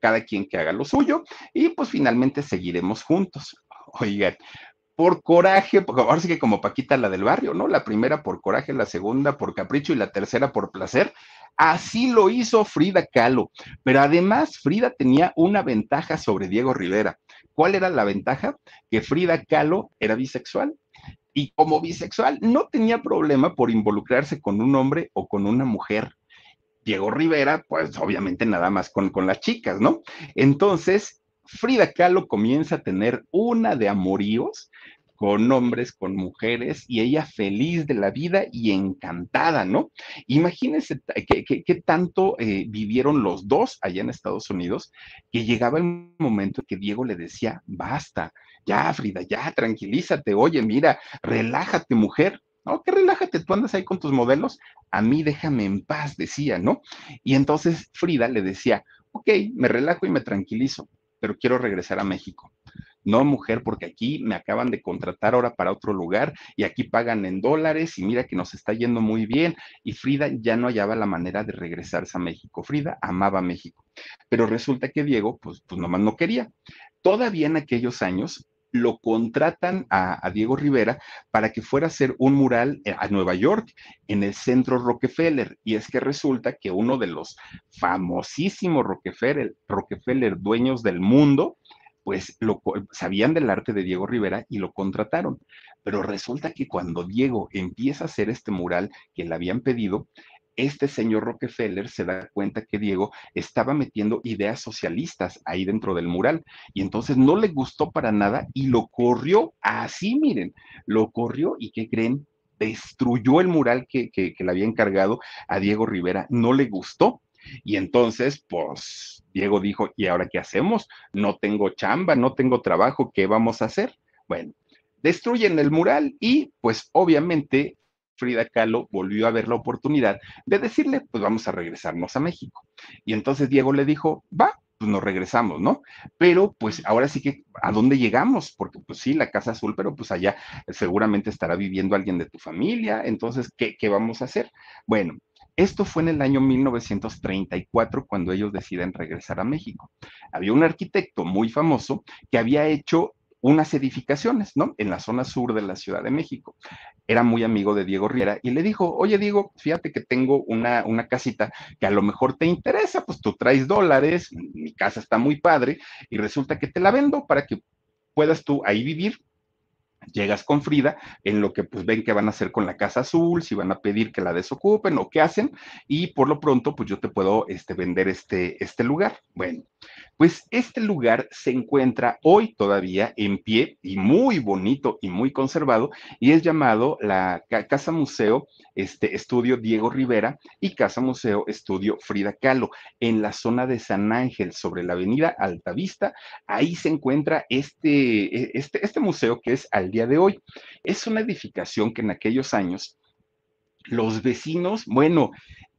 cada quien que haga lo suyo y pues finalmente seguiremos juntos. Oigan, por coraje, ahora sí que como Paquita la del barrio, ¿no? La primera por coraje, la segunda por capricho y la tercera por placer. Así lo hizo Frida Kahlo, pero además Frida tenía una ventaja sobre Diego Rivera. ¿Cuál era la ventaja? Que Frida Kahlo era bisexual y como bisexual no tenía problema por involucrarse con un hombre o con una mujer. Diego Rivera, pues obviamente nada más con, con las chicas, ¿no? Entonces, Frida Kahlo comienza a tener una de amoríos con hombres, con mujeres, y ella feliz de la vida y encantada, ¿no? Imagínense qué tanto eh, vivieron los dos allá en Estados Unidos, que llegaba el momento que Diego le decía, basta, ya, Frida, ya, tranquilízate, oye, mira, relájate, mujer. No, que relájate, tú andas ahí con tus modelos, a mí déjame en paz, decía, ¿no? Y entonces Frida le decía, ok, me relajo y me tranquilizo, pero quiero regresar a México no mujer, porque aquí me acaban de contratar ahora para otro lugar y aquí pagan en dólares y mira que nos está yendo muy bien. Y Frida ya no hallaba la manera de regresarse a México. Frida amaba México, pero resulta que Diego, pues, pues nomás no quería. Todavía en aquellos años lo contratan a, a, Diego Rivera para que fuera a hacer un mural eh, a Nueva York, en el centro Rockefeller. Y es que resulta que uno de los famosísimos Rockefeller, Rockefeller dueños del mundo, pues lo, sabían del arte de Diego Rivera y lo contrataron. Pero resulta que cuando Diego empieza a hacer este mural que le habían pedido, este señor Rockefeller se da cuenta que Diego estaba metiendo ideas socialistas ahí dentro del mural y entonces no le gustó para nada y lo corrió así, miren, lo corrió y ¿qué creen? Destruyó el mural que, que le había encargado a Diego Rivera, no le gustó y entonces, pues, Diego dijo, ¿y ahora qué hacemos? No tengo chamba, no tengo trabajo, ¿qué vamos a hacer? Bueno, destruyen el mural y, pues, obviamente, Frida Kahlo volvió a ver la oportunidad de decirle, pues vamos a regresarnos a México. Y entonces Diego le dijo, va, pues nos regresamos, ¿no? Pero pues ahora sí que, ¿a dónde llegamos? Porque pues sí, la Casa Azul, pero pues allá seguramente estará viviendo alguien de tu familia, entonces, ¿qué, qué vamos a hacer? Bueno, esto fue en el año 1934 cuando ellos deciden regresar a México. Había un arquitecto muy famoso que había hecho unas edificaciones, ¿no? En la zona sur de la Ciudad de México. Era muy amigo de Diego Riera y le dijo, oye Diego, fíjate que tengo una, una casita que a lo mejor te interesa, pues tú traes dólares, mi casa está muy padre y resulta que te la vendo para que puedas tú ahí vivir llegas con Frida, en lo que pues ven que van a hacer con la Casa Azul, si van a pedir que la desocupen o qué hacen, y por lo pronto pues yo te puedo este, vender este, este lugar. Bueno, pues este lugar se encuentra hoy todavía en pie y muy bonito y muy conservado y es llamado la Casa Museo este, Estudio Diego Rivera y Casa Museo Estudio Frida Kahlo en la zona de San Ángel sobre la avenida Altavista. Ahí se encuentra este, e, este, este museo que es al día de hoy. Es una edificación que en aquellos años los vecinos, bueno,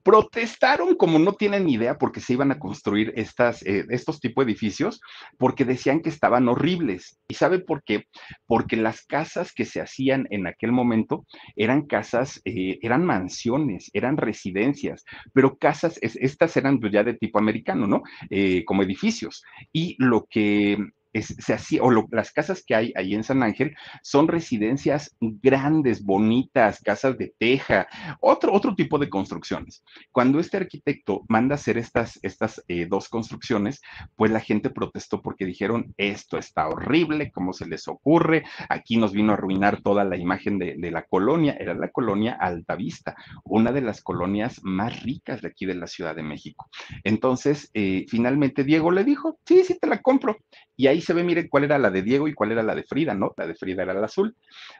protestaron como no tienen idea porque se iban a construir estas, eh, estos tipos de edificios, porque decían que estaban horribles. ¿Y sabe por qué? Porque las casas que se hacían en aquel momento eran casas, eh, eran mansiones, eran residencias, pero casas, estas eran pues, ya de tipo americano, ¿no? Eh, como edificios. Y lo que se hacía, o las casas que hay ahí en San Ángel son residencias grandes, bonitas, casas de teja, otro, otro tipo de construcciones. Cuando este arquitecto manda hacer estas, estas eh, dos construcciones, pues la gente protestó porque dijeron, esto está horrible, ¿cómo se les ocurre? Aquí nos vino a arruinar toda la imagen de, de la colonia, era la colonia Altavista, una de las colonias más ricas de aquí de la Ciudad de México. Entonces, eh, finalmente Diego le dijo, sí, sí, te la compro. Y ahí se ve, miren, cuál era la de Diego y cuál era la de Frida, ¿no? La de Frida era la azul.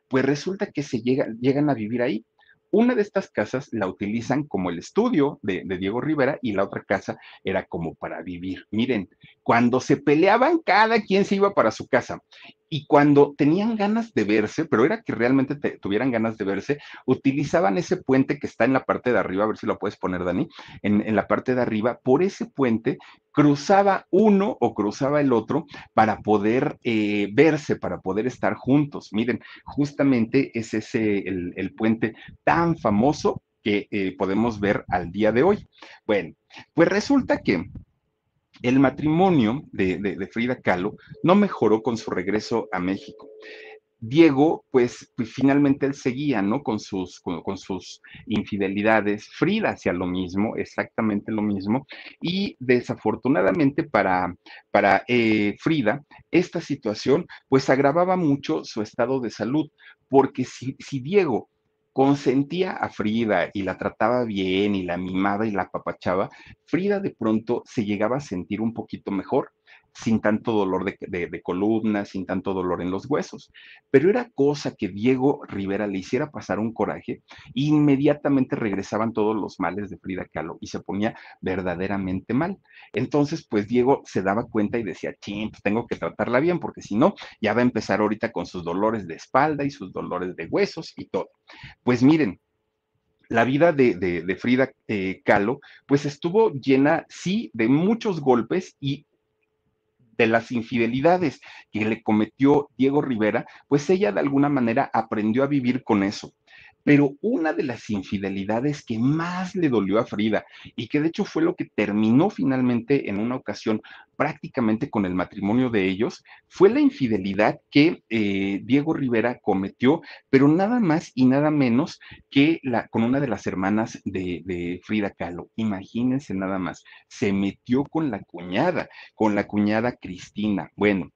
Pues resulta que se llega, llegan a vivir ahí. Una de estas casas la utilizan como el estudio de, Diego Rivera y la otra casa era como para vivir. Miren, cuando se peleaban, cada quien se iba para su casa y cuando tenían ganas de verse, pero era que realmente tuvieran ganas de verse, utilizaban ese puente que está en la parte de arriba, a ver si lo puedes poner, Dani, en, la parte de arriba, por ese puente cruzaba uno o cruzaba el otro para poder eh, verse, para poder estar juntos. Miren, justamente es ese el, el puente tan famoso que eh, podemos ver al día de hoy. Bueno, pues resulta que el matrimonio de, Frida Kahlo no mejoró con su regreso a México. Diego, pues, pues finalmente él seguía, ¿no? Con sus, con, sus infidelidades. Frida hacía lo mismo, exactamente lo mismo. Y desafortunadamente para, para eh, Frida, esta situación, pues agravaba mucho su estado de salud, porque si, si Diego consentía a Frida y la trataba bien y la mimaba y la apapachaba, Frida de pronto se llegaba a sentir un poquito mejor sin tanto dolor de, de, columna, sin tanto dolor en los huesos. Pero era cosa que Diego Rivera le hiciera pasar un coraje e inmediatamente regresaban todos los males de Frida Kahlo y se ponía verdaderamente mal. Entonces, pues Diego se daba cuenta y decía, ching, pues tengo que tratarla bien porque si no, ya va a empezar ahorita con sus dolores de espalda y sus dolores de huesos y todo. Pues miren, la vida de, de, Frida eh, Kahlo, pues estuvo llena, sí, de muchos golpes y de las infidelidades que le cometió Diego Rivera, pues ella de alguna manera aprendió a vivir con eso. Pero una de las infidelidades que más le dolió a Frida y que de hecho fue lo que terminó finalmente en una ocasión prácticamente con el matrimonio de ellos, fue la infidelidad que eh, Diego Rivera cometió, pero nada más y nada menos que la, con una de las hermanas de, de Frida Kahlo. Imagínense nada más, se metió con la cuñada, con la cuñada Cristina. Bueno,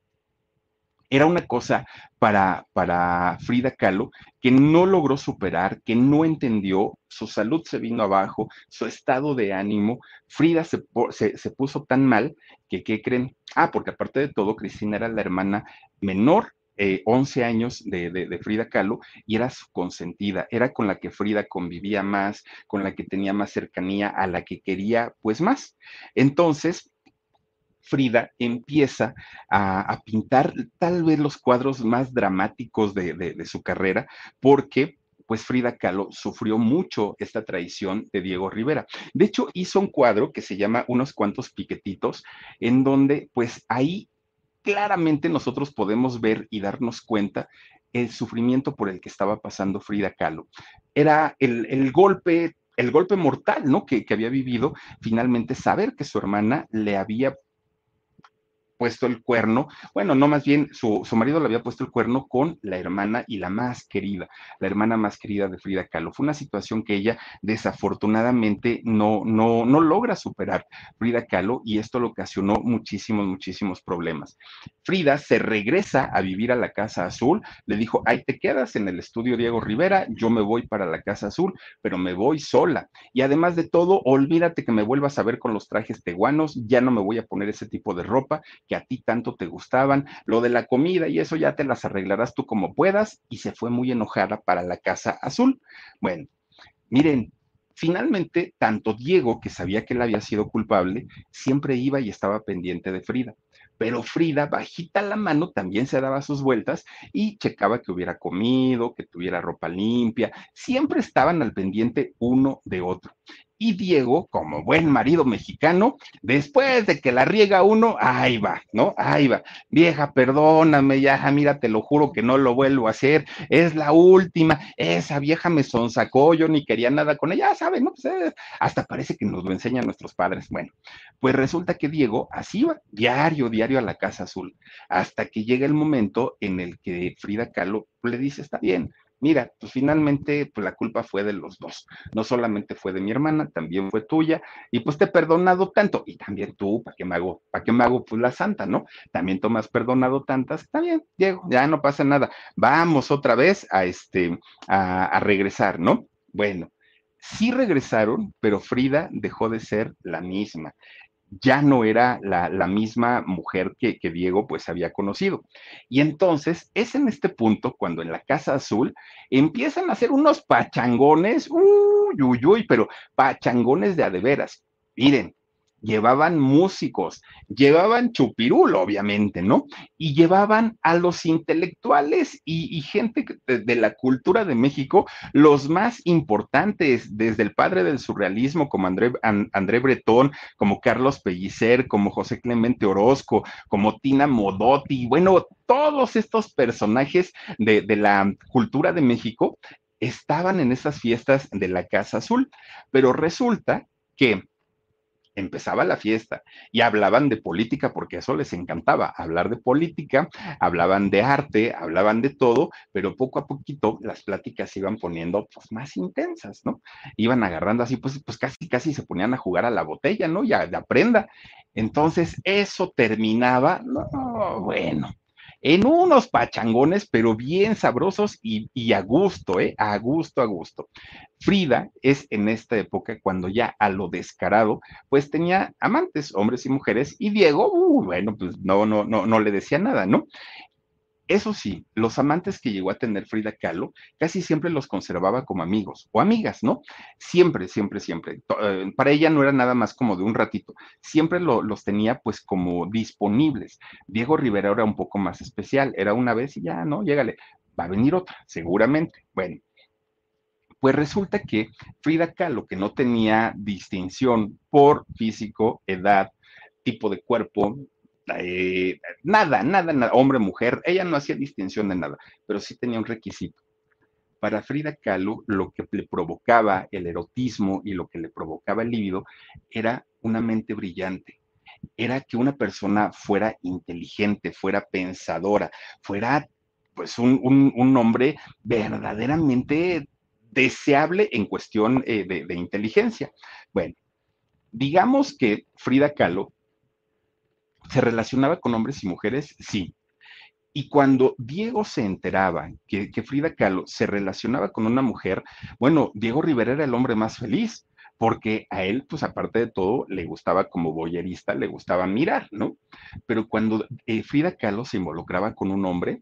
era una cosa para, para Frida Kahlo que no logró superar, que no entendió, su salud se vino abajo, su estado de ánimo, Frida se, se, puso tan mal que, ¿qué creen? Ah, porque aparte de todo, Cristina era la hermana menor eh, 11 años de, de, de, Frida Kahlo y era su consentida, era con la que Frida convivía más, con la que tenía más cercanía, a la que quería pues más. Entonces, Frida empieza a, pintar tal vez los cuadros más dramáticos de, su carrera, porque pues Frida Kahlo sufrió mucho esta traición de Diego Rivera. De hecho, hizo un cuadro que se llama Unos cuantos piquetitos, en donde pues ahí claramente nosotros podemos ver y darnos cuenta el sufrimiento por el que estaba pasando Frida Kahlo. Era el, golpe el golpe mortal, ¿no? Que, había vivido, finalmente saber que su hermana le había puesto el cuerno, bueno, no más bien su, marido le había puesto el cuerno con la hermana y la más querida, la hermana más querida de Frida Kahlo. Fue una situación que ella desafortunadamente no, no, no logra superar, Frida Kahlo, y esto le ocasionó muchísimos, muchísimos problemas. Frida se regresa a vivir a la Casa Azul, le dijo, ahí te quedas en el estudio Diego Rivera, yo me voy para la Casa Azul, pero me voy sola. Y además de todo, olvídate que me vuelvas a ver con los trajes teguanos, ya no me voy a poner ese tipo de ropa que a ti tanto te gustaban, lo de la comida y eso ya te las arreglarás tú como puedas, y se fue muy enojada para la Casa Azul. Bueno, miren, finalmente, tanto Diego, que sabía que él había sido culpable, siempre iba y estaba pendiente de Frida pero Frida, bajita la mano, también se daba sus vueltas y checaba que hubiera comido, que tuviera ropa limpia, siempre estaban al pendiente uno de otro. Y Diego, como buen marido mexicano, después de que la riega uno, ahí va, ¿no? Ahí va. Vieja, perdóname, ya, mira, te lo juro que no lo vuelvo a hacer. Es la última. Esa vieja me sonsacó, yo ni quería nada con ella, ¿sabes? ¿no? Pues, eh, hasta parece que nos lo enseñan nuestros padres. Bueno, pues resulta que Diego así va, diario, diario a la Casa Azul, hasta que llega el momento en el que Frida Kahlo le dice, está bien, mira, pues finalmente pues la culpa fue de los dos. No solamente fue de mi hermana, también fue tuya, y pues te he perdonado tanto, y también tú, ¿para qué me hago? ¿Para qué me hago pues la santa, no? También tú me has perdonado tantas, está bien, Diego, ya no pasa nada. Vamos otra vez a este, a, a regresar, ¿no? Bueno, sí regresaron, pero Frida dejó de ser la misma ya no era la, misma mujer que, Diego pues había conocido. Y entonces es en este punto cuando en la Casa Azul empiezan a hacer unos pachangones, uy, uy, uy, pero pachangones de adeveras. Miren, llevaban músicos, llevaban chupirul, obviamente, ¿no? Y llevaban a los intelectuales y, gente de, la cultura de México, los más importantes, desde el padre del surrealismo como André, Bretón, como Carlos Pellicer, como José Clemente Orozco, como Tina Modotti, bueno, todos estos personajes de, de la cultura de México estaban en esas fiestas de la Casa Azul, pero resulta que empezaba la fiesta y hablaban de política porque eso les encantaba, hablar de política, hablaban de arte, hablaban de todo, pero poco a poquito las pláticas se iban poniendo pues, más intensas, ¿no? Iban agarrando así, pues, pues casi, casi se ponían a jugar a la botella, ¿no? Ya de aprenda. Entonces, eso terminaba, no, bueno, en unos pachangones, pero bien sabrosos y, a gusto, ¿eh? A gusto, a gusto. Frida es en esta época cuando ya a lo descarado, pues tenía amantes, hombres y mujeres, y Diego, uh, bueno, pues no, no, no, no le decía nada, ¿no? Eso sí, los amantes que llegó a tener Frida Kahlo casi siempre los conservaba como amigos o amigas, ¿no? Siempre, siempre, siempre. Eh, para ella no era nada más como de un ratito, siempre los tenía pues como disponibles. Diego Rivera era un poco más especial, era una vez y ya, ¿no? Llégale, va a venir otra, seguramente. Bueno, pues resulta que Frida Kahlo, que no tenía distinción por físico, edad, tipo de cuerpo, eh, nada, nada, nada, hombre, mujer, ella no hacía distinción de nada, pero sí tenía un requisito. Para Frida Kahlo, lo que le provocaba el erotismo y lo que le provocaba el líbido era una mente brillante, era que una persona fuera inteligente, fuera pensadora, fuera pues un, un, hombre verdaderamente deseable en cuestión eh, de, de inteligencia. Bueno, digamos que Frida Kahlo ¿Se relacionaba con hombres y mujeres? Sí. Y cuando Diego se enteraba que, Frida Kahlo se relacionaba con una mujer, bueno, Diego Rivera era el hombre más feliz, porque a él, pues aparte de todo, le gustaba como boyerista, le gustaba mirar, ¿no? Pero cuando eh, Frida Kahlo se involucraba con un hombre,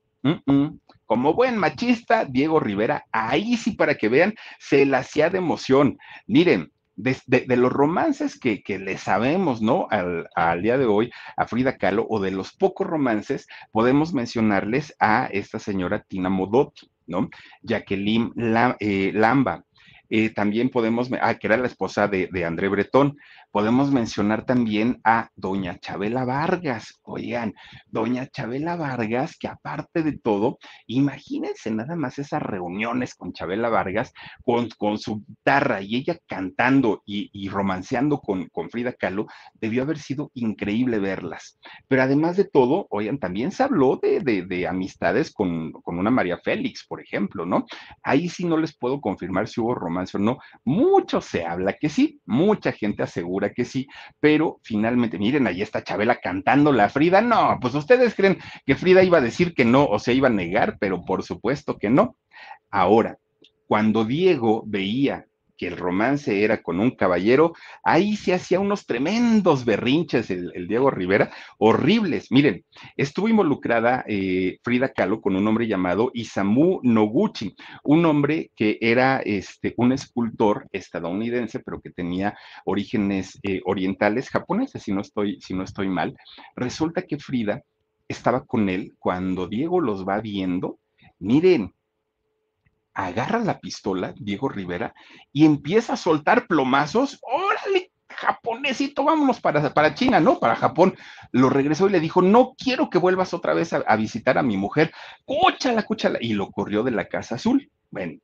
como buen machista, Diego Rivera, ahí sí para que vean, se la hacía de emoción. Miren, de, los romances que, le sabemos, ¿no? Al, día de hoy, a Frida Kahlo, o de los pocos romances, podemos mencionarles a esta señora Tina Modotti, ¿no? Jacqueline eh, Lamba. Eh, también podemos, ah, que era la esposa de, de André Bretón. Podemos mencionar también a doña Chabela Vargas. Oigan, doña Chabela Vargas, que aparte de todo, imagínense nada más esas reuniones con Chabela Vargas, con, con su guitarra y ella cantando y, romanceando con, con, Frida Kahlo, debió haber sido increíble verlas. Pero además de todo, oigan, también se habló de, de, amistades con, con, una María Félix, por ejemplo, ¿no? Ahí sí no les puedo confirmar si hubo romance o no. Mucho se habla que sí, mucha gente asegura que sí, pero finalmente, miren, ahí está Chabela cantando la Frida. No, pues ustedes creen que Frida iba a decir que no o se iba a negar, pero por supuesto que no. Ahora, cuando Diego veía que el romance era con un caballero, ahí se hacía unos tremendos berrinches el, Diego Rivera, horribles. Miren, estuvo involucrada eh, Frida Kahlo con un hombre llamado Isamu Noguchi, un hombre que era este, un escultor estadounidense, pero que tenía orígenes eh, orientales, japoneses, si no, estoy, si no estoy mal. Resulta que Frida estaba con él cuando Diego los va viendo. Miren, agarra la pistola, Diego Rivera, y empieza a soltar plomazos. ¡Órale! japonesito, vámonos para, para China, ¿no? Para Japón. Lo regresó y le dijo, no quiero que vuelvas otra vez a, visitar a mi mujer. Cúchala, cúchala. Y lo corrió de la Casa Azul. Bueno,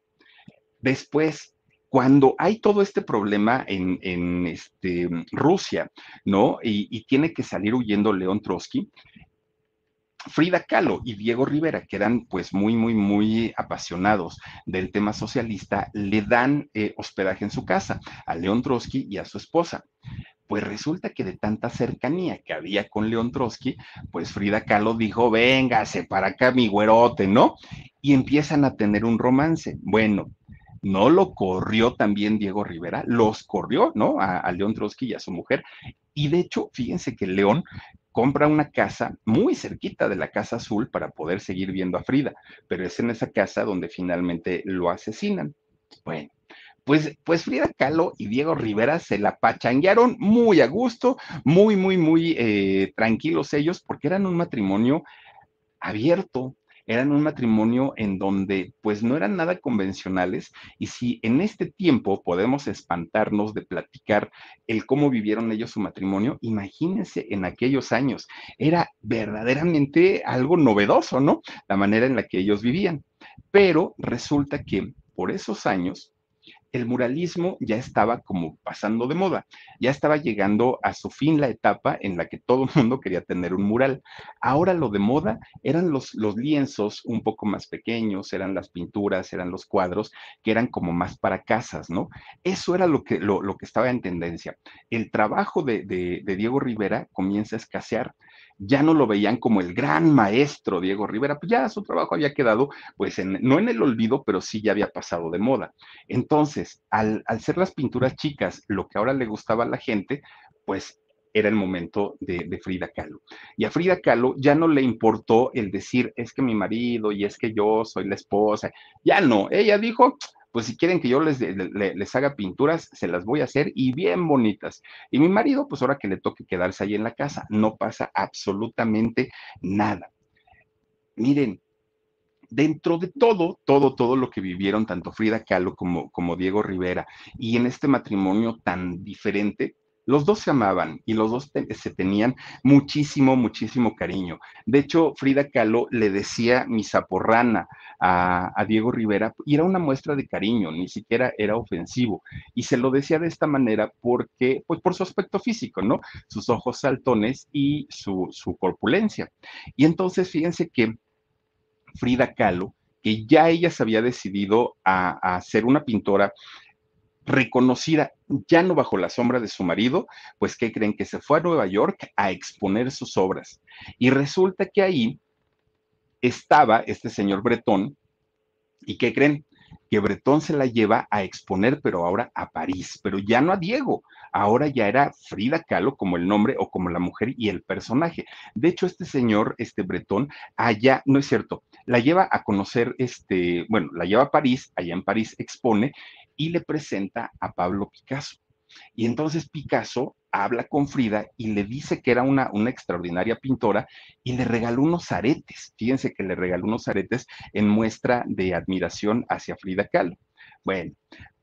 después cuando hay todo este problema en, en este, Rusia, ¿no? Y, y, tiene que salir huyendo León Trotsky, Frida Kahlo y Diego Rivera, que eran pues muy, muy, muy apasionados del tema socialista, le dan eh, hospedaje en su casa a León Trotsky y a su esposa. Pues resulta que de tanta cercanía que había con León Trotsky, pues Frida Kahlo dijo, véngase para acá mi güerote, ¿no? Y empiezan a tener un romance. Bueno, no lo corrió también Diego Rivera, los corrió, ¿no? A, a, León Trotsky y a su mujer. Y de hecho, fíjense que León compra una casa muy cerquita de la Casa Azul para poder seguir viendo a Frida, pero es en esa casa donde finalmente lo asesinan. Bueno, pues, pues Frida Kahlo y Diego Rivera se la pachanguearon muy a gusto, muy, muy, muy eh, tranquilos ellos, porque eran un matrimonio abierto, eran un matrimonio en donde pues no eran nada convencionales y si en este tiempo podemos espantarnos de platicar el cómo vivieron ellos su matrimonio, imagínense en aquellos años, era verdaderamente algo novedoso, ¿no? La manera en la que ellos vivían. Pero resulta que por esos años el muralismo ya estaba como pasando de moda, ya estaba llegando a su fin la etapa en la que todo el mundo quería tener un mural. Ahora lo de moda eran los, los lienzos un poco más pequeños, eran las pinturas, eran los cuadros, que eran como más para casas, ¿no? Eso era lo que, lo, lo que estaba en tendencia. El trabajo de, de, de Diego Rivera comienza a escasear ya no lo veían como el gran maestro Diego Rivera, pues ya su trabajo había quedado, pues en, no en el olvido, pero sí ya había pasado de moda. Entonces, al, al ser las pinturas chicas lo que ahora le gustaba a la gente, pues era el momento de, de, Frida Kahlo. Y a Frida Kahlo ya no le importó el decir, es que mi marido y es que yo soy la esposa. Ya no, ella dijo, pues si quieren que yo les, haga pinturas, se las voy a hacer y bien bonitas. Y mi marido, pues ahora que le toque quedarse ahí en la casa, no pasa absolutamente nada. Miren, dentro de todo, todo, todo lo que vivieron tanto Frida Kahlo como, como Diego Rivera y en este matrimonio tan diferente, los dos se amaban y los dos se tenían muchísimo, muchísimo cariño. De hecho, Frida Kahlo le decía mi zaporrana a, a, Diego Rivera y era una muestra de cariño, ni siquiera era ofensivo. Y se lo decía de esta manera porque, pues por su aspecto físico, ¿no? Sus ojos saltones y su, su corpulencia. Y entonces, fíjense que Frida Kahlo, que ya ella se había decidido a, a ser una pintora reconocida ya no bajo la sombra de su marido, pues ¿qué creen? Que se fue a Nueva York a exponer sus obras. Y resulta que ahí estaba este señor Bretón, ¿y qué creen? Que Bretón se la lleva a exponer, pero ahora a París, pero ya no a Diego, ahora ya era Frida Kahlo como el nombre o como la mujer y el personaje. De hecho, este señor, este Bretón, allá, no es cierto, la lleva a conocer, este, bueno, la lleva a París, allá en París expone y le presenta a Pablo Picasso. Y entonces Picasso habla con Frida y le dice que era una, una extraordinaria pintora y le regaló unos aretes. Fíjense que le regaló unos aretes en muestra de admiración hacia Frida Kahlo. Bueno,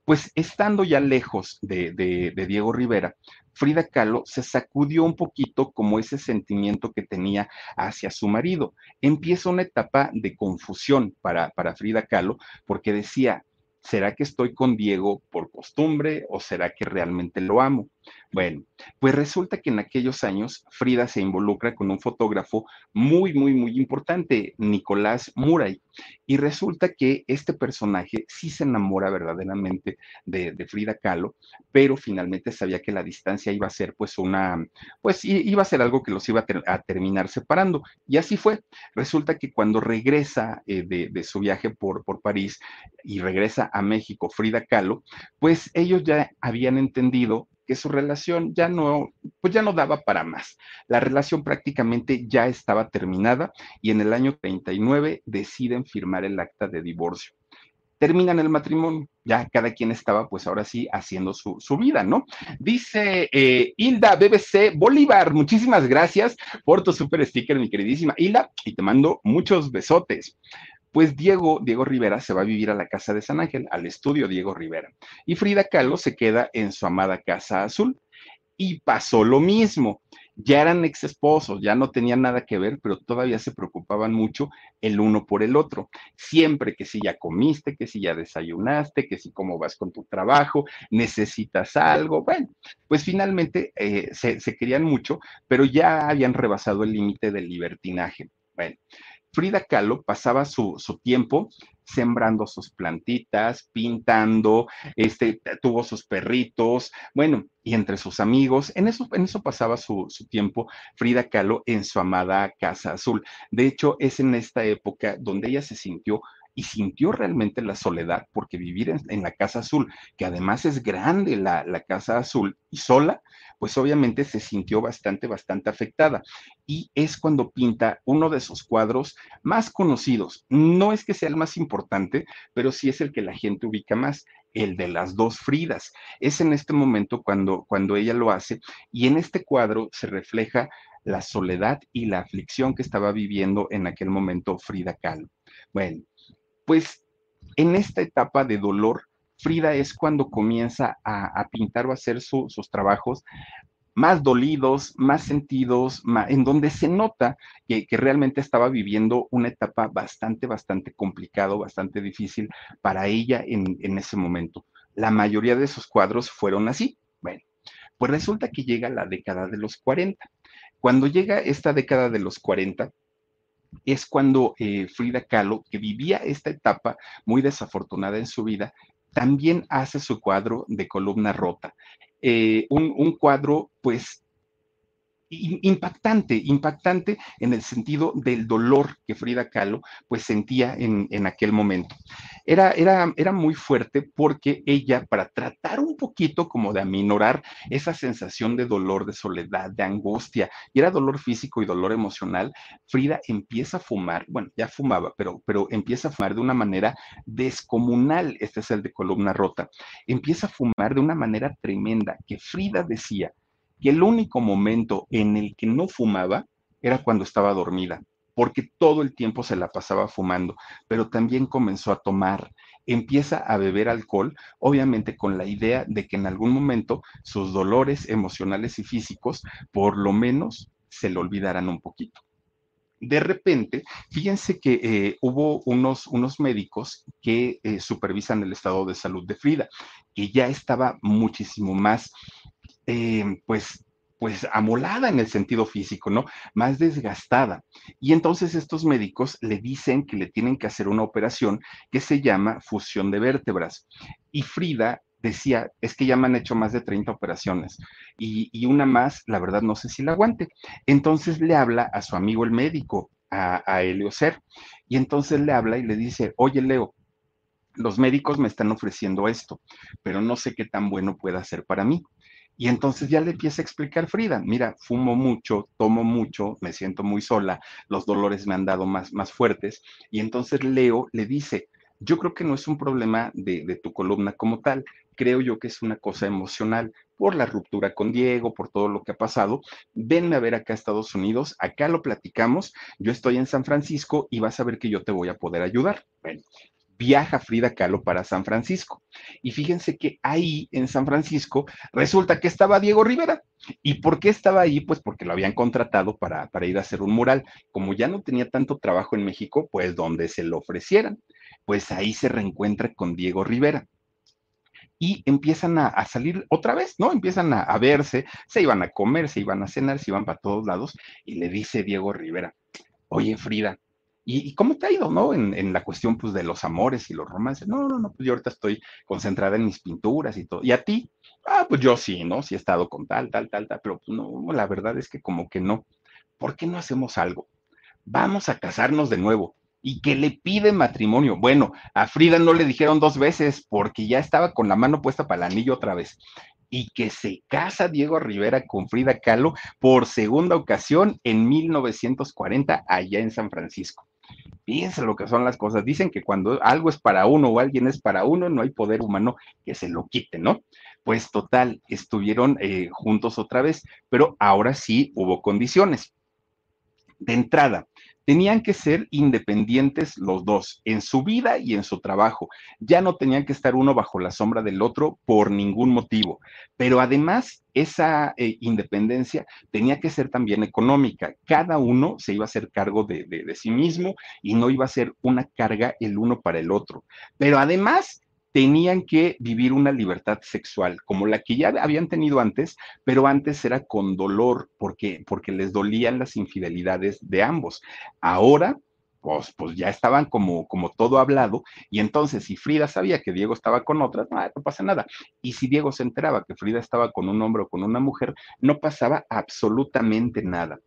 pues estando ya lejos de, de, Diego Rivera, Frida Kahlo se sacudió un poquito como ese sentimiento que tenía hacia su marido. Empieza una etapa de confusión para, para Frida Kahlo porque decía, ¿será que estoy con Diego por costumbre o será que realmente lo amo? Bueno, pues resulta que en aquellos años Frida se involucra con un fotógrafo muy, muy, muy importante, Nicolás Murray, y resulta que este personaje sí se enamora verdaderamente de, Frida Kahlo, pero finalmente sabía que la distancia iba a ser pues una, pues iba a ser algo que los iba a, a terminar separando, y así fue. Resulta que cuando regresa eh, de, de, su viaje por, por París y regresa a México Frida Kahlo, pues ellos ya habían entendido que su relación ya no, pues ya no daba para más. La relación prácticamente ya estaba terminada y en el año 39 deciden firmar el acta de divorcio. Terminan el matrimonio, ya cada quien estaba pues ahora sí haciendo su, su vida, ¿no? Dice eh, Hilda BBC Bolívar, muchísimas gracias por tu super sticker, mi queridísima Hilda, y te mando muchos besotes. Pues Diego, Diego Rivera se va a vivir a la casa de San Ángel, al estudio Diego Rivera. Y Frida Kahlo se queda en su amada casa azul. Y pasó lo mismo ya eran ex esposos, ya no tenían nada que ver, pero todavía se preocupaban mucho el uno por el otro. Siempre que si ya comiste, que si ya desayunaste, que si cómo vas con tu trabajo, necesitas algo. Bueno, pues finalmente eh, se, se querían mucho, pero ya habían rebasado el límite del libertinaje. Bueno, Frida Kahlo pasaba su, tiempo sembrando sus plantitas, pintando, este, tuvo sus perritos, bueno, y entre sus amigos, en eso, en eso pasaba su, su, tiempo Frida Kahlo en su amada Casa Azul. De hecho, es en esta época donde ella se sintió y sintió realmente la soledad porque vivir en, la Casa Azul, que además es grande la, la, Casa Azul y sola, pues obviamente se sintió bastante, bastante afectada. Y es cuando pinta uno de sus cuadros más conocidos. No es que sea el más importante, pero sí es el que la gente ubica más, el de las dos Fridas. Es en este momento cuando, cuando ella lo hace y en este cuadro se refleja la soledad y la aflicción que estaba viviendo en aquel momento Frida Kahlo. Bueno, pues en esta etapa de dolor, Frida es cuando comienza a, pintar o a hacer sus trabajos más dolidos, más sentidos, en donde se nota que, realmente estaba viviendo una etapa bastante, bastante complicado, bastante difícil para ella en, en ese momento. La mayoría de sus cuadros fueron así. Bueno, pues resulta que llega la década de los 40. Cuando llega esta década de los 40, es cuando eh, Frida Kahlo, que vivía esta etapa muy desafortunada en su vida, también hace su cuadro de columna rota. Eh, un, un, cuadro, pues, impactante, impactante en el sentido del dolor que Frida Kahlo pues sentía en, en aquel momento. Era, era, era, muy fuerte porque ella, para tratar un poquito como de aminorar esa sensación de dolor, de soledad, de angustia, y era dolor físico y dolor emocional, Frida empieza a fumar, bueno, ya fumaba, pero, pero empieza a fumar de una manera descomunal, este es el de columna rota, empieza a fumar de una manera tremenda, que Frida decía, que el único momento en el que no fumaba era cuando estaba dormida, porque todo el tiempo se la pasaba fumando, pero también comenzó a tomar, empieza a beber alcohol, obviamente con la idea de que en algún momento sus dolores emocionales y físicos, por lo menos, se le olvidaran un poquito. De repente, fíjense que eh, hubo unos, unos, médicos que eh, supervisan el estado de salud de Frida, que ya estaba muchísimo más eh, pues, pues amolada en el sentido físico, ¿no? Más desgastada. Y entonces estos médicos le dicen que le tienen que hacer una operación que se llama fusión de vértebras. Y Frida decía, es que ya me han hecho más de 30 operaciones y, una más, la verdad no sé si la aguante. Entonces le habla a su amigo el médico, a, a Ser, y entonces le habla y le dice, oye Leo, los médicos me están ofreciendo esto, pero no sé qué tan bueno pueda ser para mí. Y entonces ya le empieza a explicar Frida, mira, fumo mucho, tomo mucho, me siento muy sola, los dolores me han dado más, más fuertes. Y entonces Leo le dice, yo creo que no es un problema de, de, tu columna como tal, creo yo que es una cosa emocional por la ruptura con Diego, por todo lo que ha pasado. Venme a ver acá a Estados Unidos, acá lo platicamos, yo estoy en San Francisco y vas a ver que yo te voy a poder ayudar. Bueno, viaja Frida Kahlo para San Francisco. Y fíjense que ahí en San Francisco resulta que estaba Diego Rivera. ¿Y por qué estaba ahí? Pues porque lo habían contratado para, para ir a hacer un mural. Como ya no tenía tanto trabajo en México, pues donde se lo ofrecieran. Pues ahí se reencuentra con Diego Rivera y empiezan a, salir otra vez, ¿no? Empiezan a, a, verse, se iban a comer, se iban a cenar, se iban para todos lados, y le dice Diego Rivera, oye Frida, ¿Y, cómo te ha ido, no? En, la cuestión, pues, de los amores y los romances. No, no, no, pues yo ahorita estoy concentrada en mis pinturas y todo. ¿Y a ti? Ah, pues yo sí, ¿no? Sí he estado con tal, tal, tal, tal, pero pues no, la verdad es que como que no. ¿Por qué no hacemos algo? Vamos a casarnos de nuevo. Y que le pide matrimonio. Bueno, a Frida no le dijeron dos veces porque ya estaba con la mano puesta para el anillo otra vez y que se casa Diego Rivera con Frida Kahlo por segunda ocasión en 1940 allá en San Francisco. Fíjense lo que son las cosas. Dicen que cuando algo es para uno o alguien es para uno, no hay poder humano que se lo quite, ¿no? Pues total, estuvieron eh, juntos otra vez, pero ahora sí hubo condiciones. De entrada, tenían que ser independientes los dos, en su vida y en su trabajo. Ya no tenían que estar uno bajo la sombra del otro por ningún motivo. Pero además, esa eh, independencia tenía que ser también económica. Cada uno se iba a hacer cargo de, de sí mismo y no iba a ser una carga el uno para el otro. Pero además, tenían que vivir una libertad sexual como la que ya habían tenido antes, pero antes era con dolor porque, porque les dolían las infidelidades de ambos. Ahora, pues, pues ya estaban como, como todo hablado y entonces si Frida sabía que Diego estaba con otras, no, no pasa nada. Y si Diego se enteraba que Frida estaba con un hombre o con una mujer, no pasaba absolutamente nada.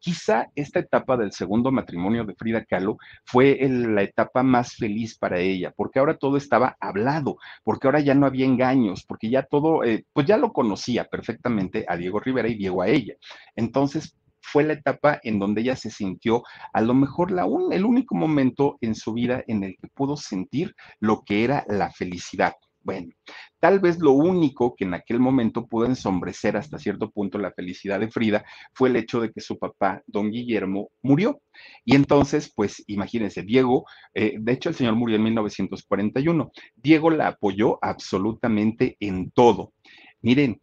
Quizá esta etapa del segundo matrimonio de Frida Kahlo fue la etapa más feliz para ella, porque ahora todo estaba hablado, porque ahora ya no había engaños, porque ya todo, eh, pues ya lo conocía perfectamente a Diego Rivera y Diego a ella. Entonces, fue la etapa en donde ella se sintió a lo mejor la el único momento en su vida en el que pudo sentir lo que era la felicidad. Bueno, tal vez lo único que en aquel momento pudo ensombrecer hasta cierto punto la felicidad de Frida fue el hecho de que su papá, don Guillermo, murió. Y entonces, pues imagínense, Diego, eh, de hecho el señor murió en 1941, Diego la apoyó absolutamente en todo. Miren,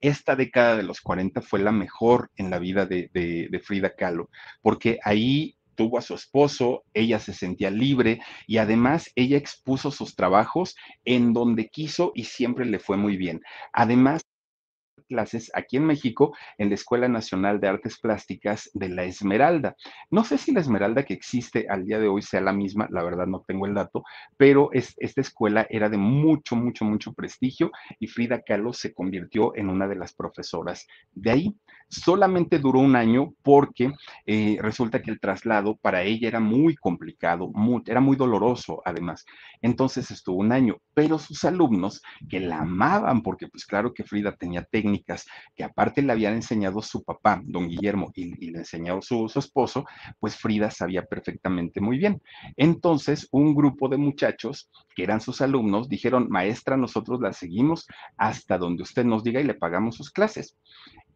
esta década de los 40 fue la mejor en la vida de, de Frida Kahlo, porque ahí tuvo a su esposo, ella se sentía libre y además ella expuso sus trabajos en donde quiso y siempre le fue muy bien. Además, clases aquí en México en la Escuela Nacional de Artes Plásticas de la Esmeralda. No sé si la Esmeralda que existe al día de hoy sea la misma, la verdad no tengo el dato, pero esta escuela era de mucho, mucho, mucho prestigio y Frida Kahlo se convirtió en una de las profesoras de ahí. Solamente duró un año porque eh, resulta que el traslado para ella era muy complicado, era muy doloroso además. Entonces estuvo un año, pero sus alumnos que la amaban, porque pues claro que Frida tenía que aparte le habían enseñado su papá, don Guillermo, y, le enseñó su, esposo, pues Frida sabía perfectamente muy bien. Entonces un grupo de muchachos que eran sus alumnos dijeron, maestra, nosotros la seguimos hasta donde usted nos diga y le pagamos sus clases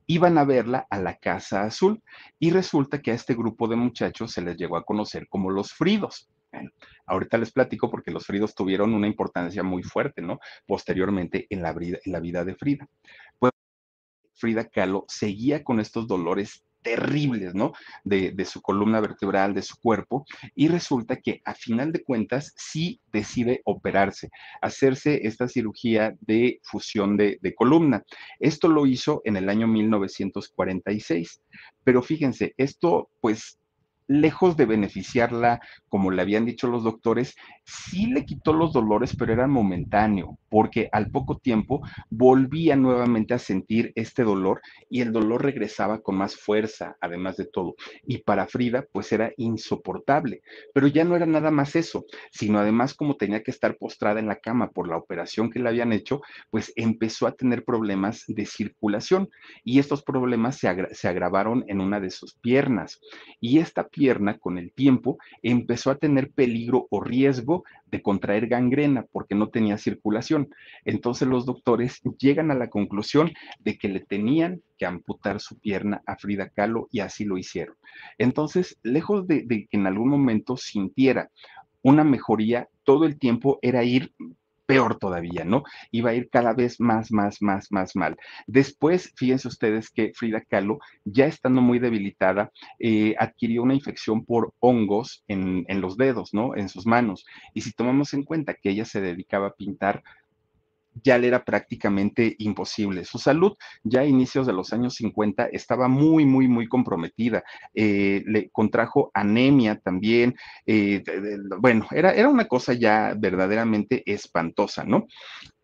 iban a verla a la Casa Azul y resulta que a este grupo de muchachos se les llegó a conocer como los Fridos. ahorita les platico porque los Fridos tuvieron una importancia muy fuerte, ¿no? Posteriormente en la, en la vida de Frida. Frida Kahlo seguía con estos dolores terribles, ¿no? De, su columna vertebral, de su cuerpo, y resulta que a final de cuentas sí decide operarse, hacerse esta cirugía de fusión de, de columna. Esto lo hizo en el año 1946, pero fíjense, esto pues lejos de beneficiarla, como le habían dicho los doctores, sí le quitó los dolores, pero era momentáneo, porque al poco tiempo volvía nuevamente a sentir este dolor y el dolor regresaba con más fuerza, además de todo. Y para Frida, pues era insoportable, pero ya no era nada más eso, sino además como tenía que estar postrada en la cama por la operación que le habían hecho, pues empezó a tener problemas de circulación y estos problemas se, se agravaron en una de sus piernas. Y esta pierna con el tiempo empezó a tener peligro o riesgo de contraer gangrena porque no tenía circulación. Entonces los doctores llegan a la conclusión de que le tenían que amputar su pierna a Frida Kahlo y así lo hicieron. Entonces, lejos de, de que en algún momento sintiera una mejoría, todo el tiempo era ir peor todavía, ¿no? Iba a ir cada vez más, más, más, más mal. Después, fíjense ustedes que Frida Kahlo, ya estando muy debilitada, eh, adquirió una infección por hongos en, en los dedos, ¿no? En sus manos. Y si tomamos en cuenta que ella se dedicaba a pintar ya le era prácticamente imposible. Su salud ya a inicios de los años 50 estaba muy, muy, muy comprometida. Eh, le contrajo anemia también. Eh, bueno, era, era una cosa ya verdaderamente espantosa, ¿no?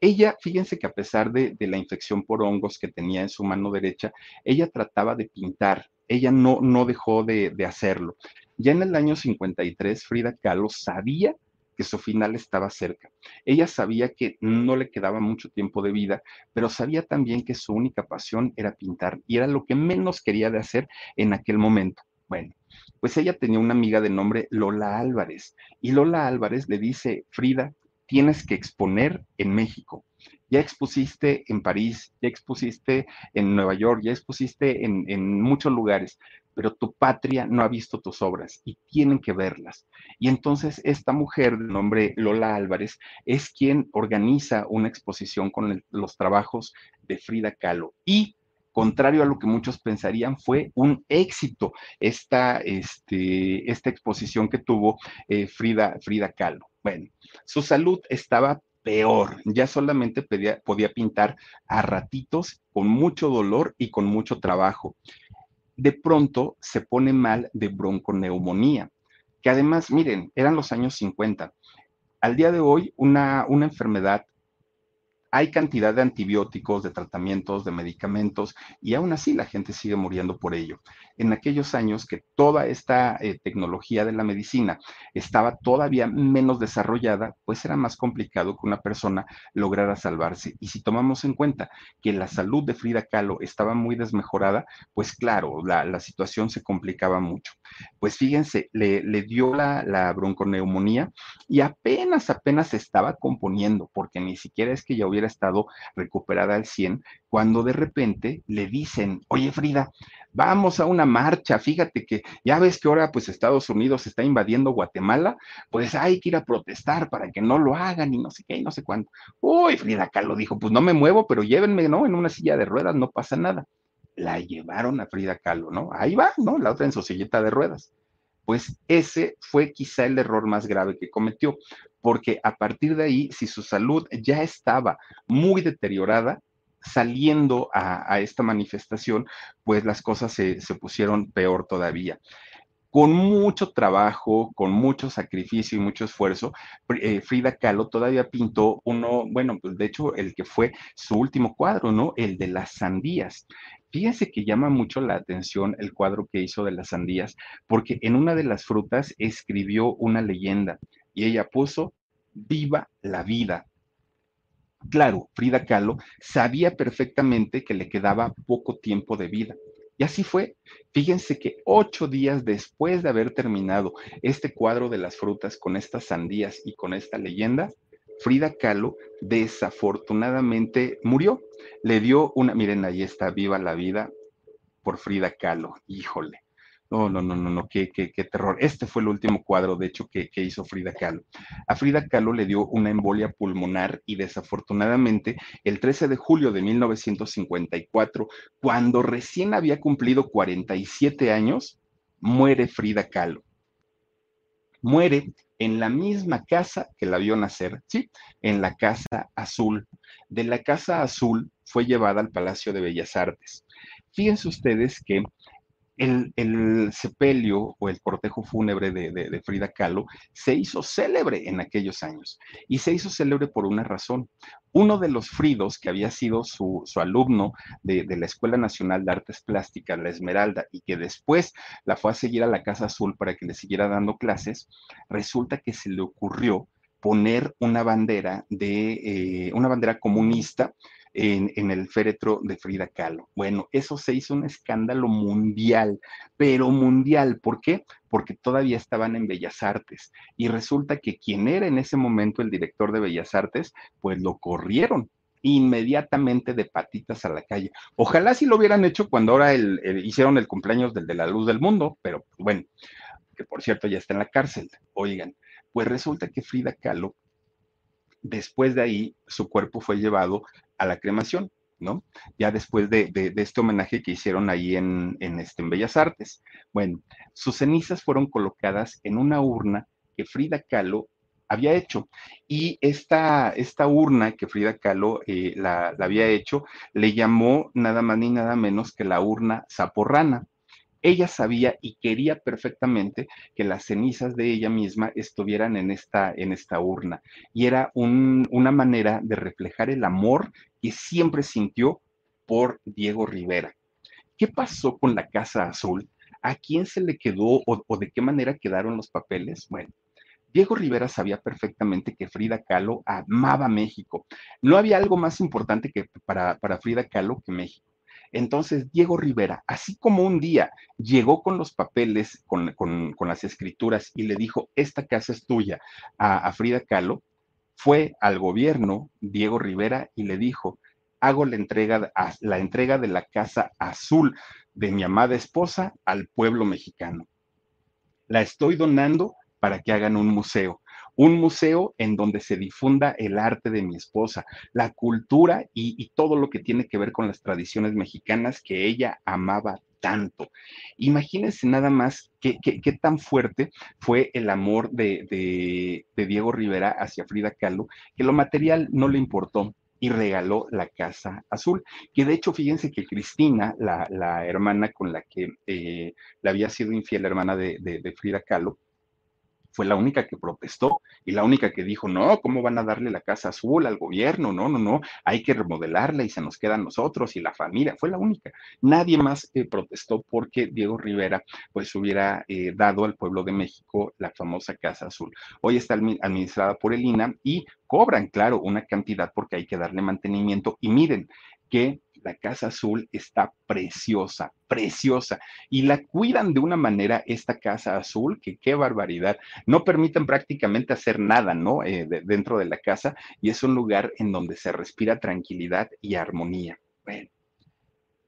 Ella, fíjense que a pesar de, la infección por hongos que tenía en su mano derecha, ella trataba de pintar. Ella no, no dejó de, de hacerlo. Ya en el año 53, Frida Kahlo sabía que su final estaba cerca. Ella sabía que no le quedaba mucho tiempo de vida, pero sabía también que su única pasión era pintar y era lo que menos quería de hacer en aquel momento. Bueno, pues ella tenía una amiga de nombre Lola Álvarez y Lola Álvarez le dice, Frida, tienes que exponer en México. Ya expusiste en París, ya expusiste en Nueva York, ya expusiste en, en muchos lugares, pero tu patria no ha visto tus obras y tienen que verlas. Y entonces esta mujer de nombre Lola Álvarez es quien organiza una exposición con los trabajos de Frida Kahlo y contrario a lo que muchos pensarían, fue un éxito esta, este, esta exposición que tuvo eh, Frida, Frida Kahlo. Bueno, su salud estaba peor, ya solamente podía pintar a ratitos con mucho dolor y con mucho trabajo. De pronto se pone mal de bronconeumonía, que además, miren, eran los años 50. Al día de hoy, una, una enfermedad hay cantidad de antibióticos, de tratamientos, de medicamentos, y aún así la gente sigue muriendo por ello. En aquellos años que toda esta eh, tecnología de la medicina estaba todavía menos desarrollada, pues era más complicado que una persona lograra salvarse. Y si tomamos en cuenta que la salud de Frida Kahlo estaba muy desmejorada, pues claro, la, situación se complicaba mucho. Pues fíjense, le, dio la, la bronconeumonía y apenas, apenas estaba componiendo, porque ni siquiera es que ya hubiera estado recuperada al 100, cuando de repente le dicen, oye Frida, vamos a una marcha, fíjate que ya ves que ahora pues Estados Unidos está invadiendo Guatemala, pues hay que ir a protestar para que no lo hagan y no sé qué y no sé cuánto. Uy, Frida Kahlo dijo, pues no me muevo, pero llévenme, ¿no? En una silla de ruedas, no pasa nada. La llevaron a Frida Kahlo, ¿no? Ahí va, ¿no? La otra en su sillita de ruedas pues ese fue quizá el error más grave que cometió, porque a partir de ahí, si su salud ya estaba muy deteriorada, saliendo a, esta manifestación, pues las cosas se, pusieron peor todavía con mucho trabajo, con mucho sacrificio y mucho esfuerzo, eh, Frida Kahlo todavía pintó uno, bueno, pues de hecho el que fue su último cuadro, ¿no? El de las sandías. Fíjense que llama mucho la atención el cuadro que hizo de las sandías, porque en una de las frutas escribió una leyenda y ella puso, viva la vida. Claro, Frida Kahlo sabía perfectamente que le quedaba poco tiempo de vida. Y así fue. Fíjense que ocho días después de haber terminado este cuadro de las frutas con estas sandías y con esta leyenda, Frida Kahlo desafortunadamente murió. Le dio una, miren, ahí está, viva la vida por Frida Kahlo. Híjole. No, no, no, no, no, qué, qué, qué terror. Este fue el último cuadro, de hecho, que, que, hizo Frida Kahlo. A Frida Kahlo le dio una embolia pulmonar y desafortunadamente el 13 de julio de 1954, cuando recién había cumplido 47 años, muere Frida Kahlo. Muere en la misma casa que la vio nacer, ¿sí? En la Casa Azul. De la Casa Azul fue llevada al Palacio de Bellas Artes. Fíjense ustedes que el, sepelio o el cortejo fúnebre de, Frida Kahlo se hizo célebre en aquellos años y se hizo célebre por una razón. Uno de los Fridos, que había sido su, alumno de, la Escuela Nacional de Artes Plásticas, la Esmeralda, y que después la fue a seguir a la Casa Azul para que le siguiera dando clases, resulta que se le ocurrió poner una bandera de eh, una bandera comunista en, el féretro de Frida Kahlo. Bueno, eso se hizo un escándalo mundial, pero mundial. ¿Por qué? Porque todavía estaban en Bellas Artes y resulta que quien era en ese momento el director de Bellas Artes, pues lo corrieron inmediatamente de patitas a la calle. Ojalá si lo hubieran hecho cuando ahora hicieron el cumpleaños del de la luz del mundo, pero bueno, que por cierto ya está en la cárcel. Oigan, pues resulta que Frida Kahlo después de ahí su cuerpo fue llevado a la cremación, ¿no? Ya después de, este homenaje que hicieron ahí en, este, en Bellas Artes. Bueno, sus cenizas fueron colocadas en una urna que Frida Kahlo había hecho. Y esta, esta urna que Frida Kahlo eh, la, la, había hecho, le llamó nada más ni nada menos que la urna zaporrana ella sabía y quería perfectamente que las cenizas de ella misma estuvieran en esta, urna. Y era una manera de reflejar el amor que siempre sintió por Diego Rivera. ¿Qué pasó con la Casa Azul? ¿A quién se le quedó o, de qué manera quedaron los papeles? Bueno, Diego Rivera sabía perfectamente que Frida Kahlo amaba México. No había algo más importante que para, para Frida Kahlo que México. Entonces, Diego Rivera, así como un día llegó con los papeles, con, las escrituras y le dijo, esta casa es tuya a, Frida Kahlo, fue al gobierno Diego Rivera y le dijo, hago la entrega, la entrega de la Casa Azul de mi amada esposa al pueblo mexicano. La estoy donando para que hagan un museo un museo en donde se difunda el arte de mi esposa, la cultura y, todo lo que tiene que ver con las tradiciones mexicanas que ella amaba tanto. Imagínense nada más qué, tan fuerte fue el amor de, Diego Rivera hacia Frida Kahlo, que lo material no le importó y regaló la Casa Azul, que de hecho fíjense que Cristina, la, hermana con la que eh, le había sido infiel, la hermana de Frida Kahlo, fue la única que protestó y la única que dijo, no, ¿cómo van a darle la casa azul al gobierno? No, no, no, hay que remodelarla y se nos quedan nosotros y la familia. Fue la única. Nadie más eh, protestó porque Diego Rivera pues hubiera eh, dado al pueblo de México la famosa casa azul. Hoy está administrada por el INAM y cobran, claro, una cantidad porque hay que darle mantenimiento. Y miren que la Casa Azul está preciosa, preciosa, y la cuidan de una manera esta Casa Azul, que qué barbaridad. No permiten prácticamente hacer nada, ¿no? Eh, dentro de la casa, y es un lugar en donde se respira tranquilidad y armonía. Bueno,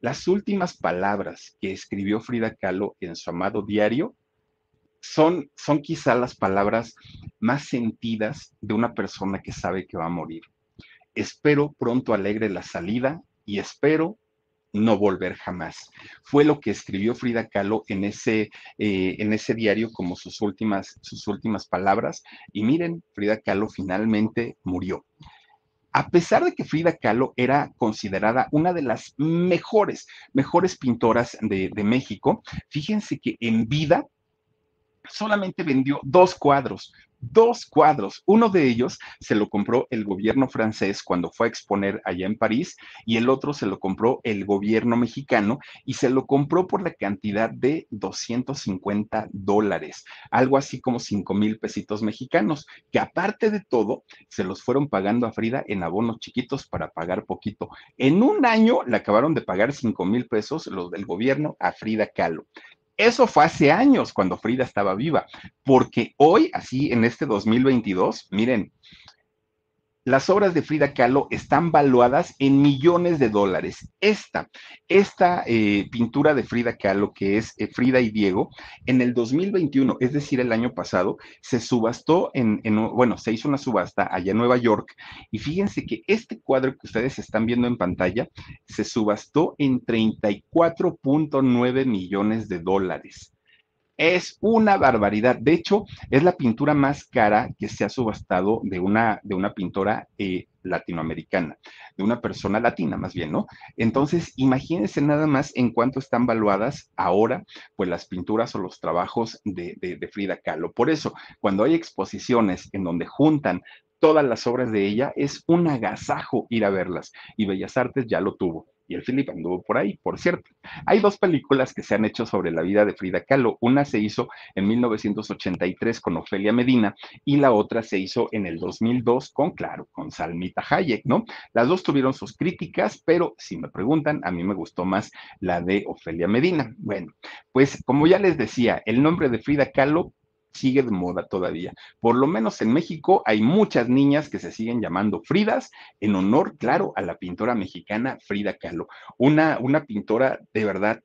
las últimas palabras que escribió Frida Kahlo en su amado diario son, son quizá las palabras más sentidas de una persona que sabe que va a morir. Espero pronto alegre la salida y espero no volver jamás. Fue lo que escribió Frida Kahlo en ese, eh, en ese diario como sus últimas, sus últimas palabras. Y miren, Frida Kahlo finalmente murió. A pesar de que Frida Kahlo era considerada una de las mejores, mejores pintoras de, de México, fíjense que en vida solamente vendió dos cuadros, dos cuadros. Uno de ellos se lo compró el gobierno francés cuando fue a exponer allá en París y el otro se lo compró el gobierno mexicano y se lo compró por la cantidad de 250 dólares, algo así como 5 mil pesitos mexicanos, que aparte de todo, se los fueron pagando a Frida en abonos chiquitos para pagar poquito. En un año le acabaron de pagar 5 mil pesos los del gobierno a Frida Kahlo. Eso fue hace años cuando Frida estaba viva, porque hoy, así en este 2022, miren, las obras de Frida Kahlo están valuadas en millones de dólares. Esta, esta eh, pintura de Frida Kahlo, que es eh, Frida y Diego, en el 2021, es decir, el año pasado, se subastó en, bueno, se hizo una subasta allá en Nueva York. Y fíjense que este cuadro que ustedes están viendo en pantalla se subastó en 34.9 millones de dólares. Es una barbaridad. De hecho, es la pintura más cara que se ha subastado de una, de una pintora eh, latinoamericana, de una persona latina más bien, ¿no? Entonces, imagínense nada más en cuánto están valuadas ahora, pues las pinturas o los trabajos de, de Frida Kahlo. Por eso, cuando hay exposiciones en donde juntan todas las obras de ella, es un agasajo ir a verlas. Y Bellas Artes ya lo tuvo y el Philip anduvo por ahí, por cierto. Hay dos películas que se han hecho sobre la vida de Frida Kahlo. Una se hizo en 1983 con Ofelia Medina y la otra se hizo en el 2002 con, claro, con Salmita Hayek, ¿no? Las dos tuvieron sus críticas, pero si me preguntan, a mí me gustó más la de Ofelia Medina. Bueno, pues como ya les decía, el nombre de Frida Kahlo sigue de moda todavía. Por lo menos en México hay muchas niñas que se siguen llamando Fridas en honor, claro, a la pintora mexicana Frida Kahlo, una, una pintora de verdad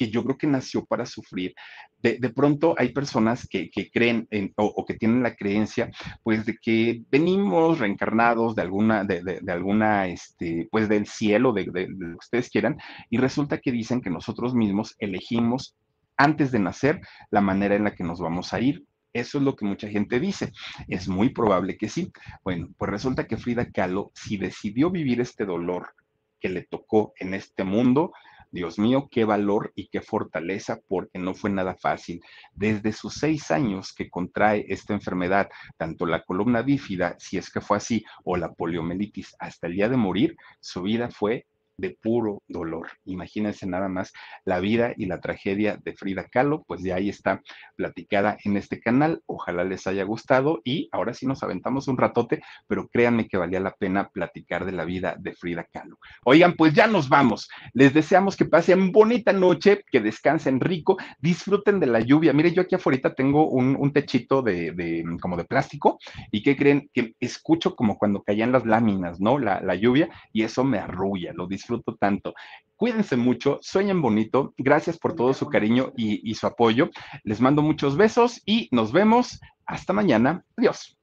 que yo creo que nació para sufrir. De, pronto hay personas que, creen o, que tienen la creencia, pues, de que venimos reencarnados de alguna, de, alguna, este, pues, del cielo, de, lo que ustedes quieran, y resulta que dicen que nosotros mismos elegimos antes de nacer la manera en la que nos vamos a ir. Eso es lo que mucha gente dice. Es muy probable que sí. Bueno, pues resulta que Frida Kahlo, si decidió vivir este dolor que le tocó en este mundo, Dios mío, qué valor y qué fortaleza, porque no fue nada fácil. Desde sus seis años que contrae esta enfermedad, tanto la columna bífida, si es que fue así, o la poliomielitis, hasta el día de morir, su vida fue de puro dolor. Imagínense nada más la vida y la tragedia de Frida Kahlo, pues de ahí está platicada en este canal. Ojalá les haya gustado y ahora sí nos aventamos un ratote, pero créanme que valía la pena platicar de la vida de Frida Kahlo. Oigan, pues ya nos vamos. Les deseamos que pasen bonita noche, que descansen rico, disfruten de la lluvia. Mire, yo aquí afuera tengo un, techito de, como de plástico y que creen que escucho como cuando caían las láminas, ¿no? La, la lluvia y eso me arrulla, lo disfruto tanto. Cuídense mucho, sueñen bonito. Gracias por todo su cariño y, y su apoyo. Les mando muchos besos y nos vemos. Hasta mañana. Adiós.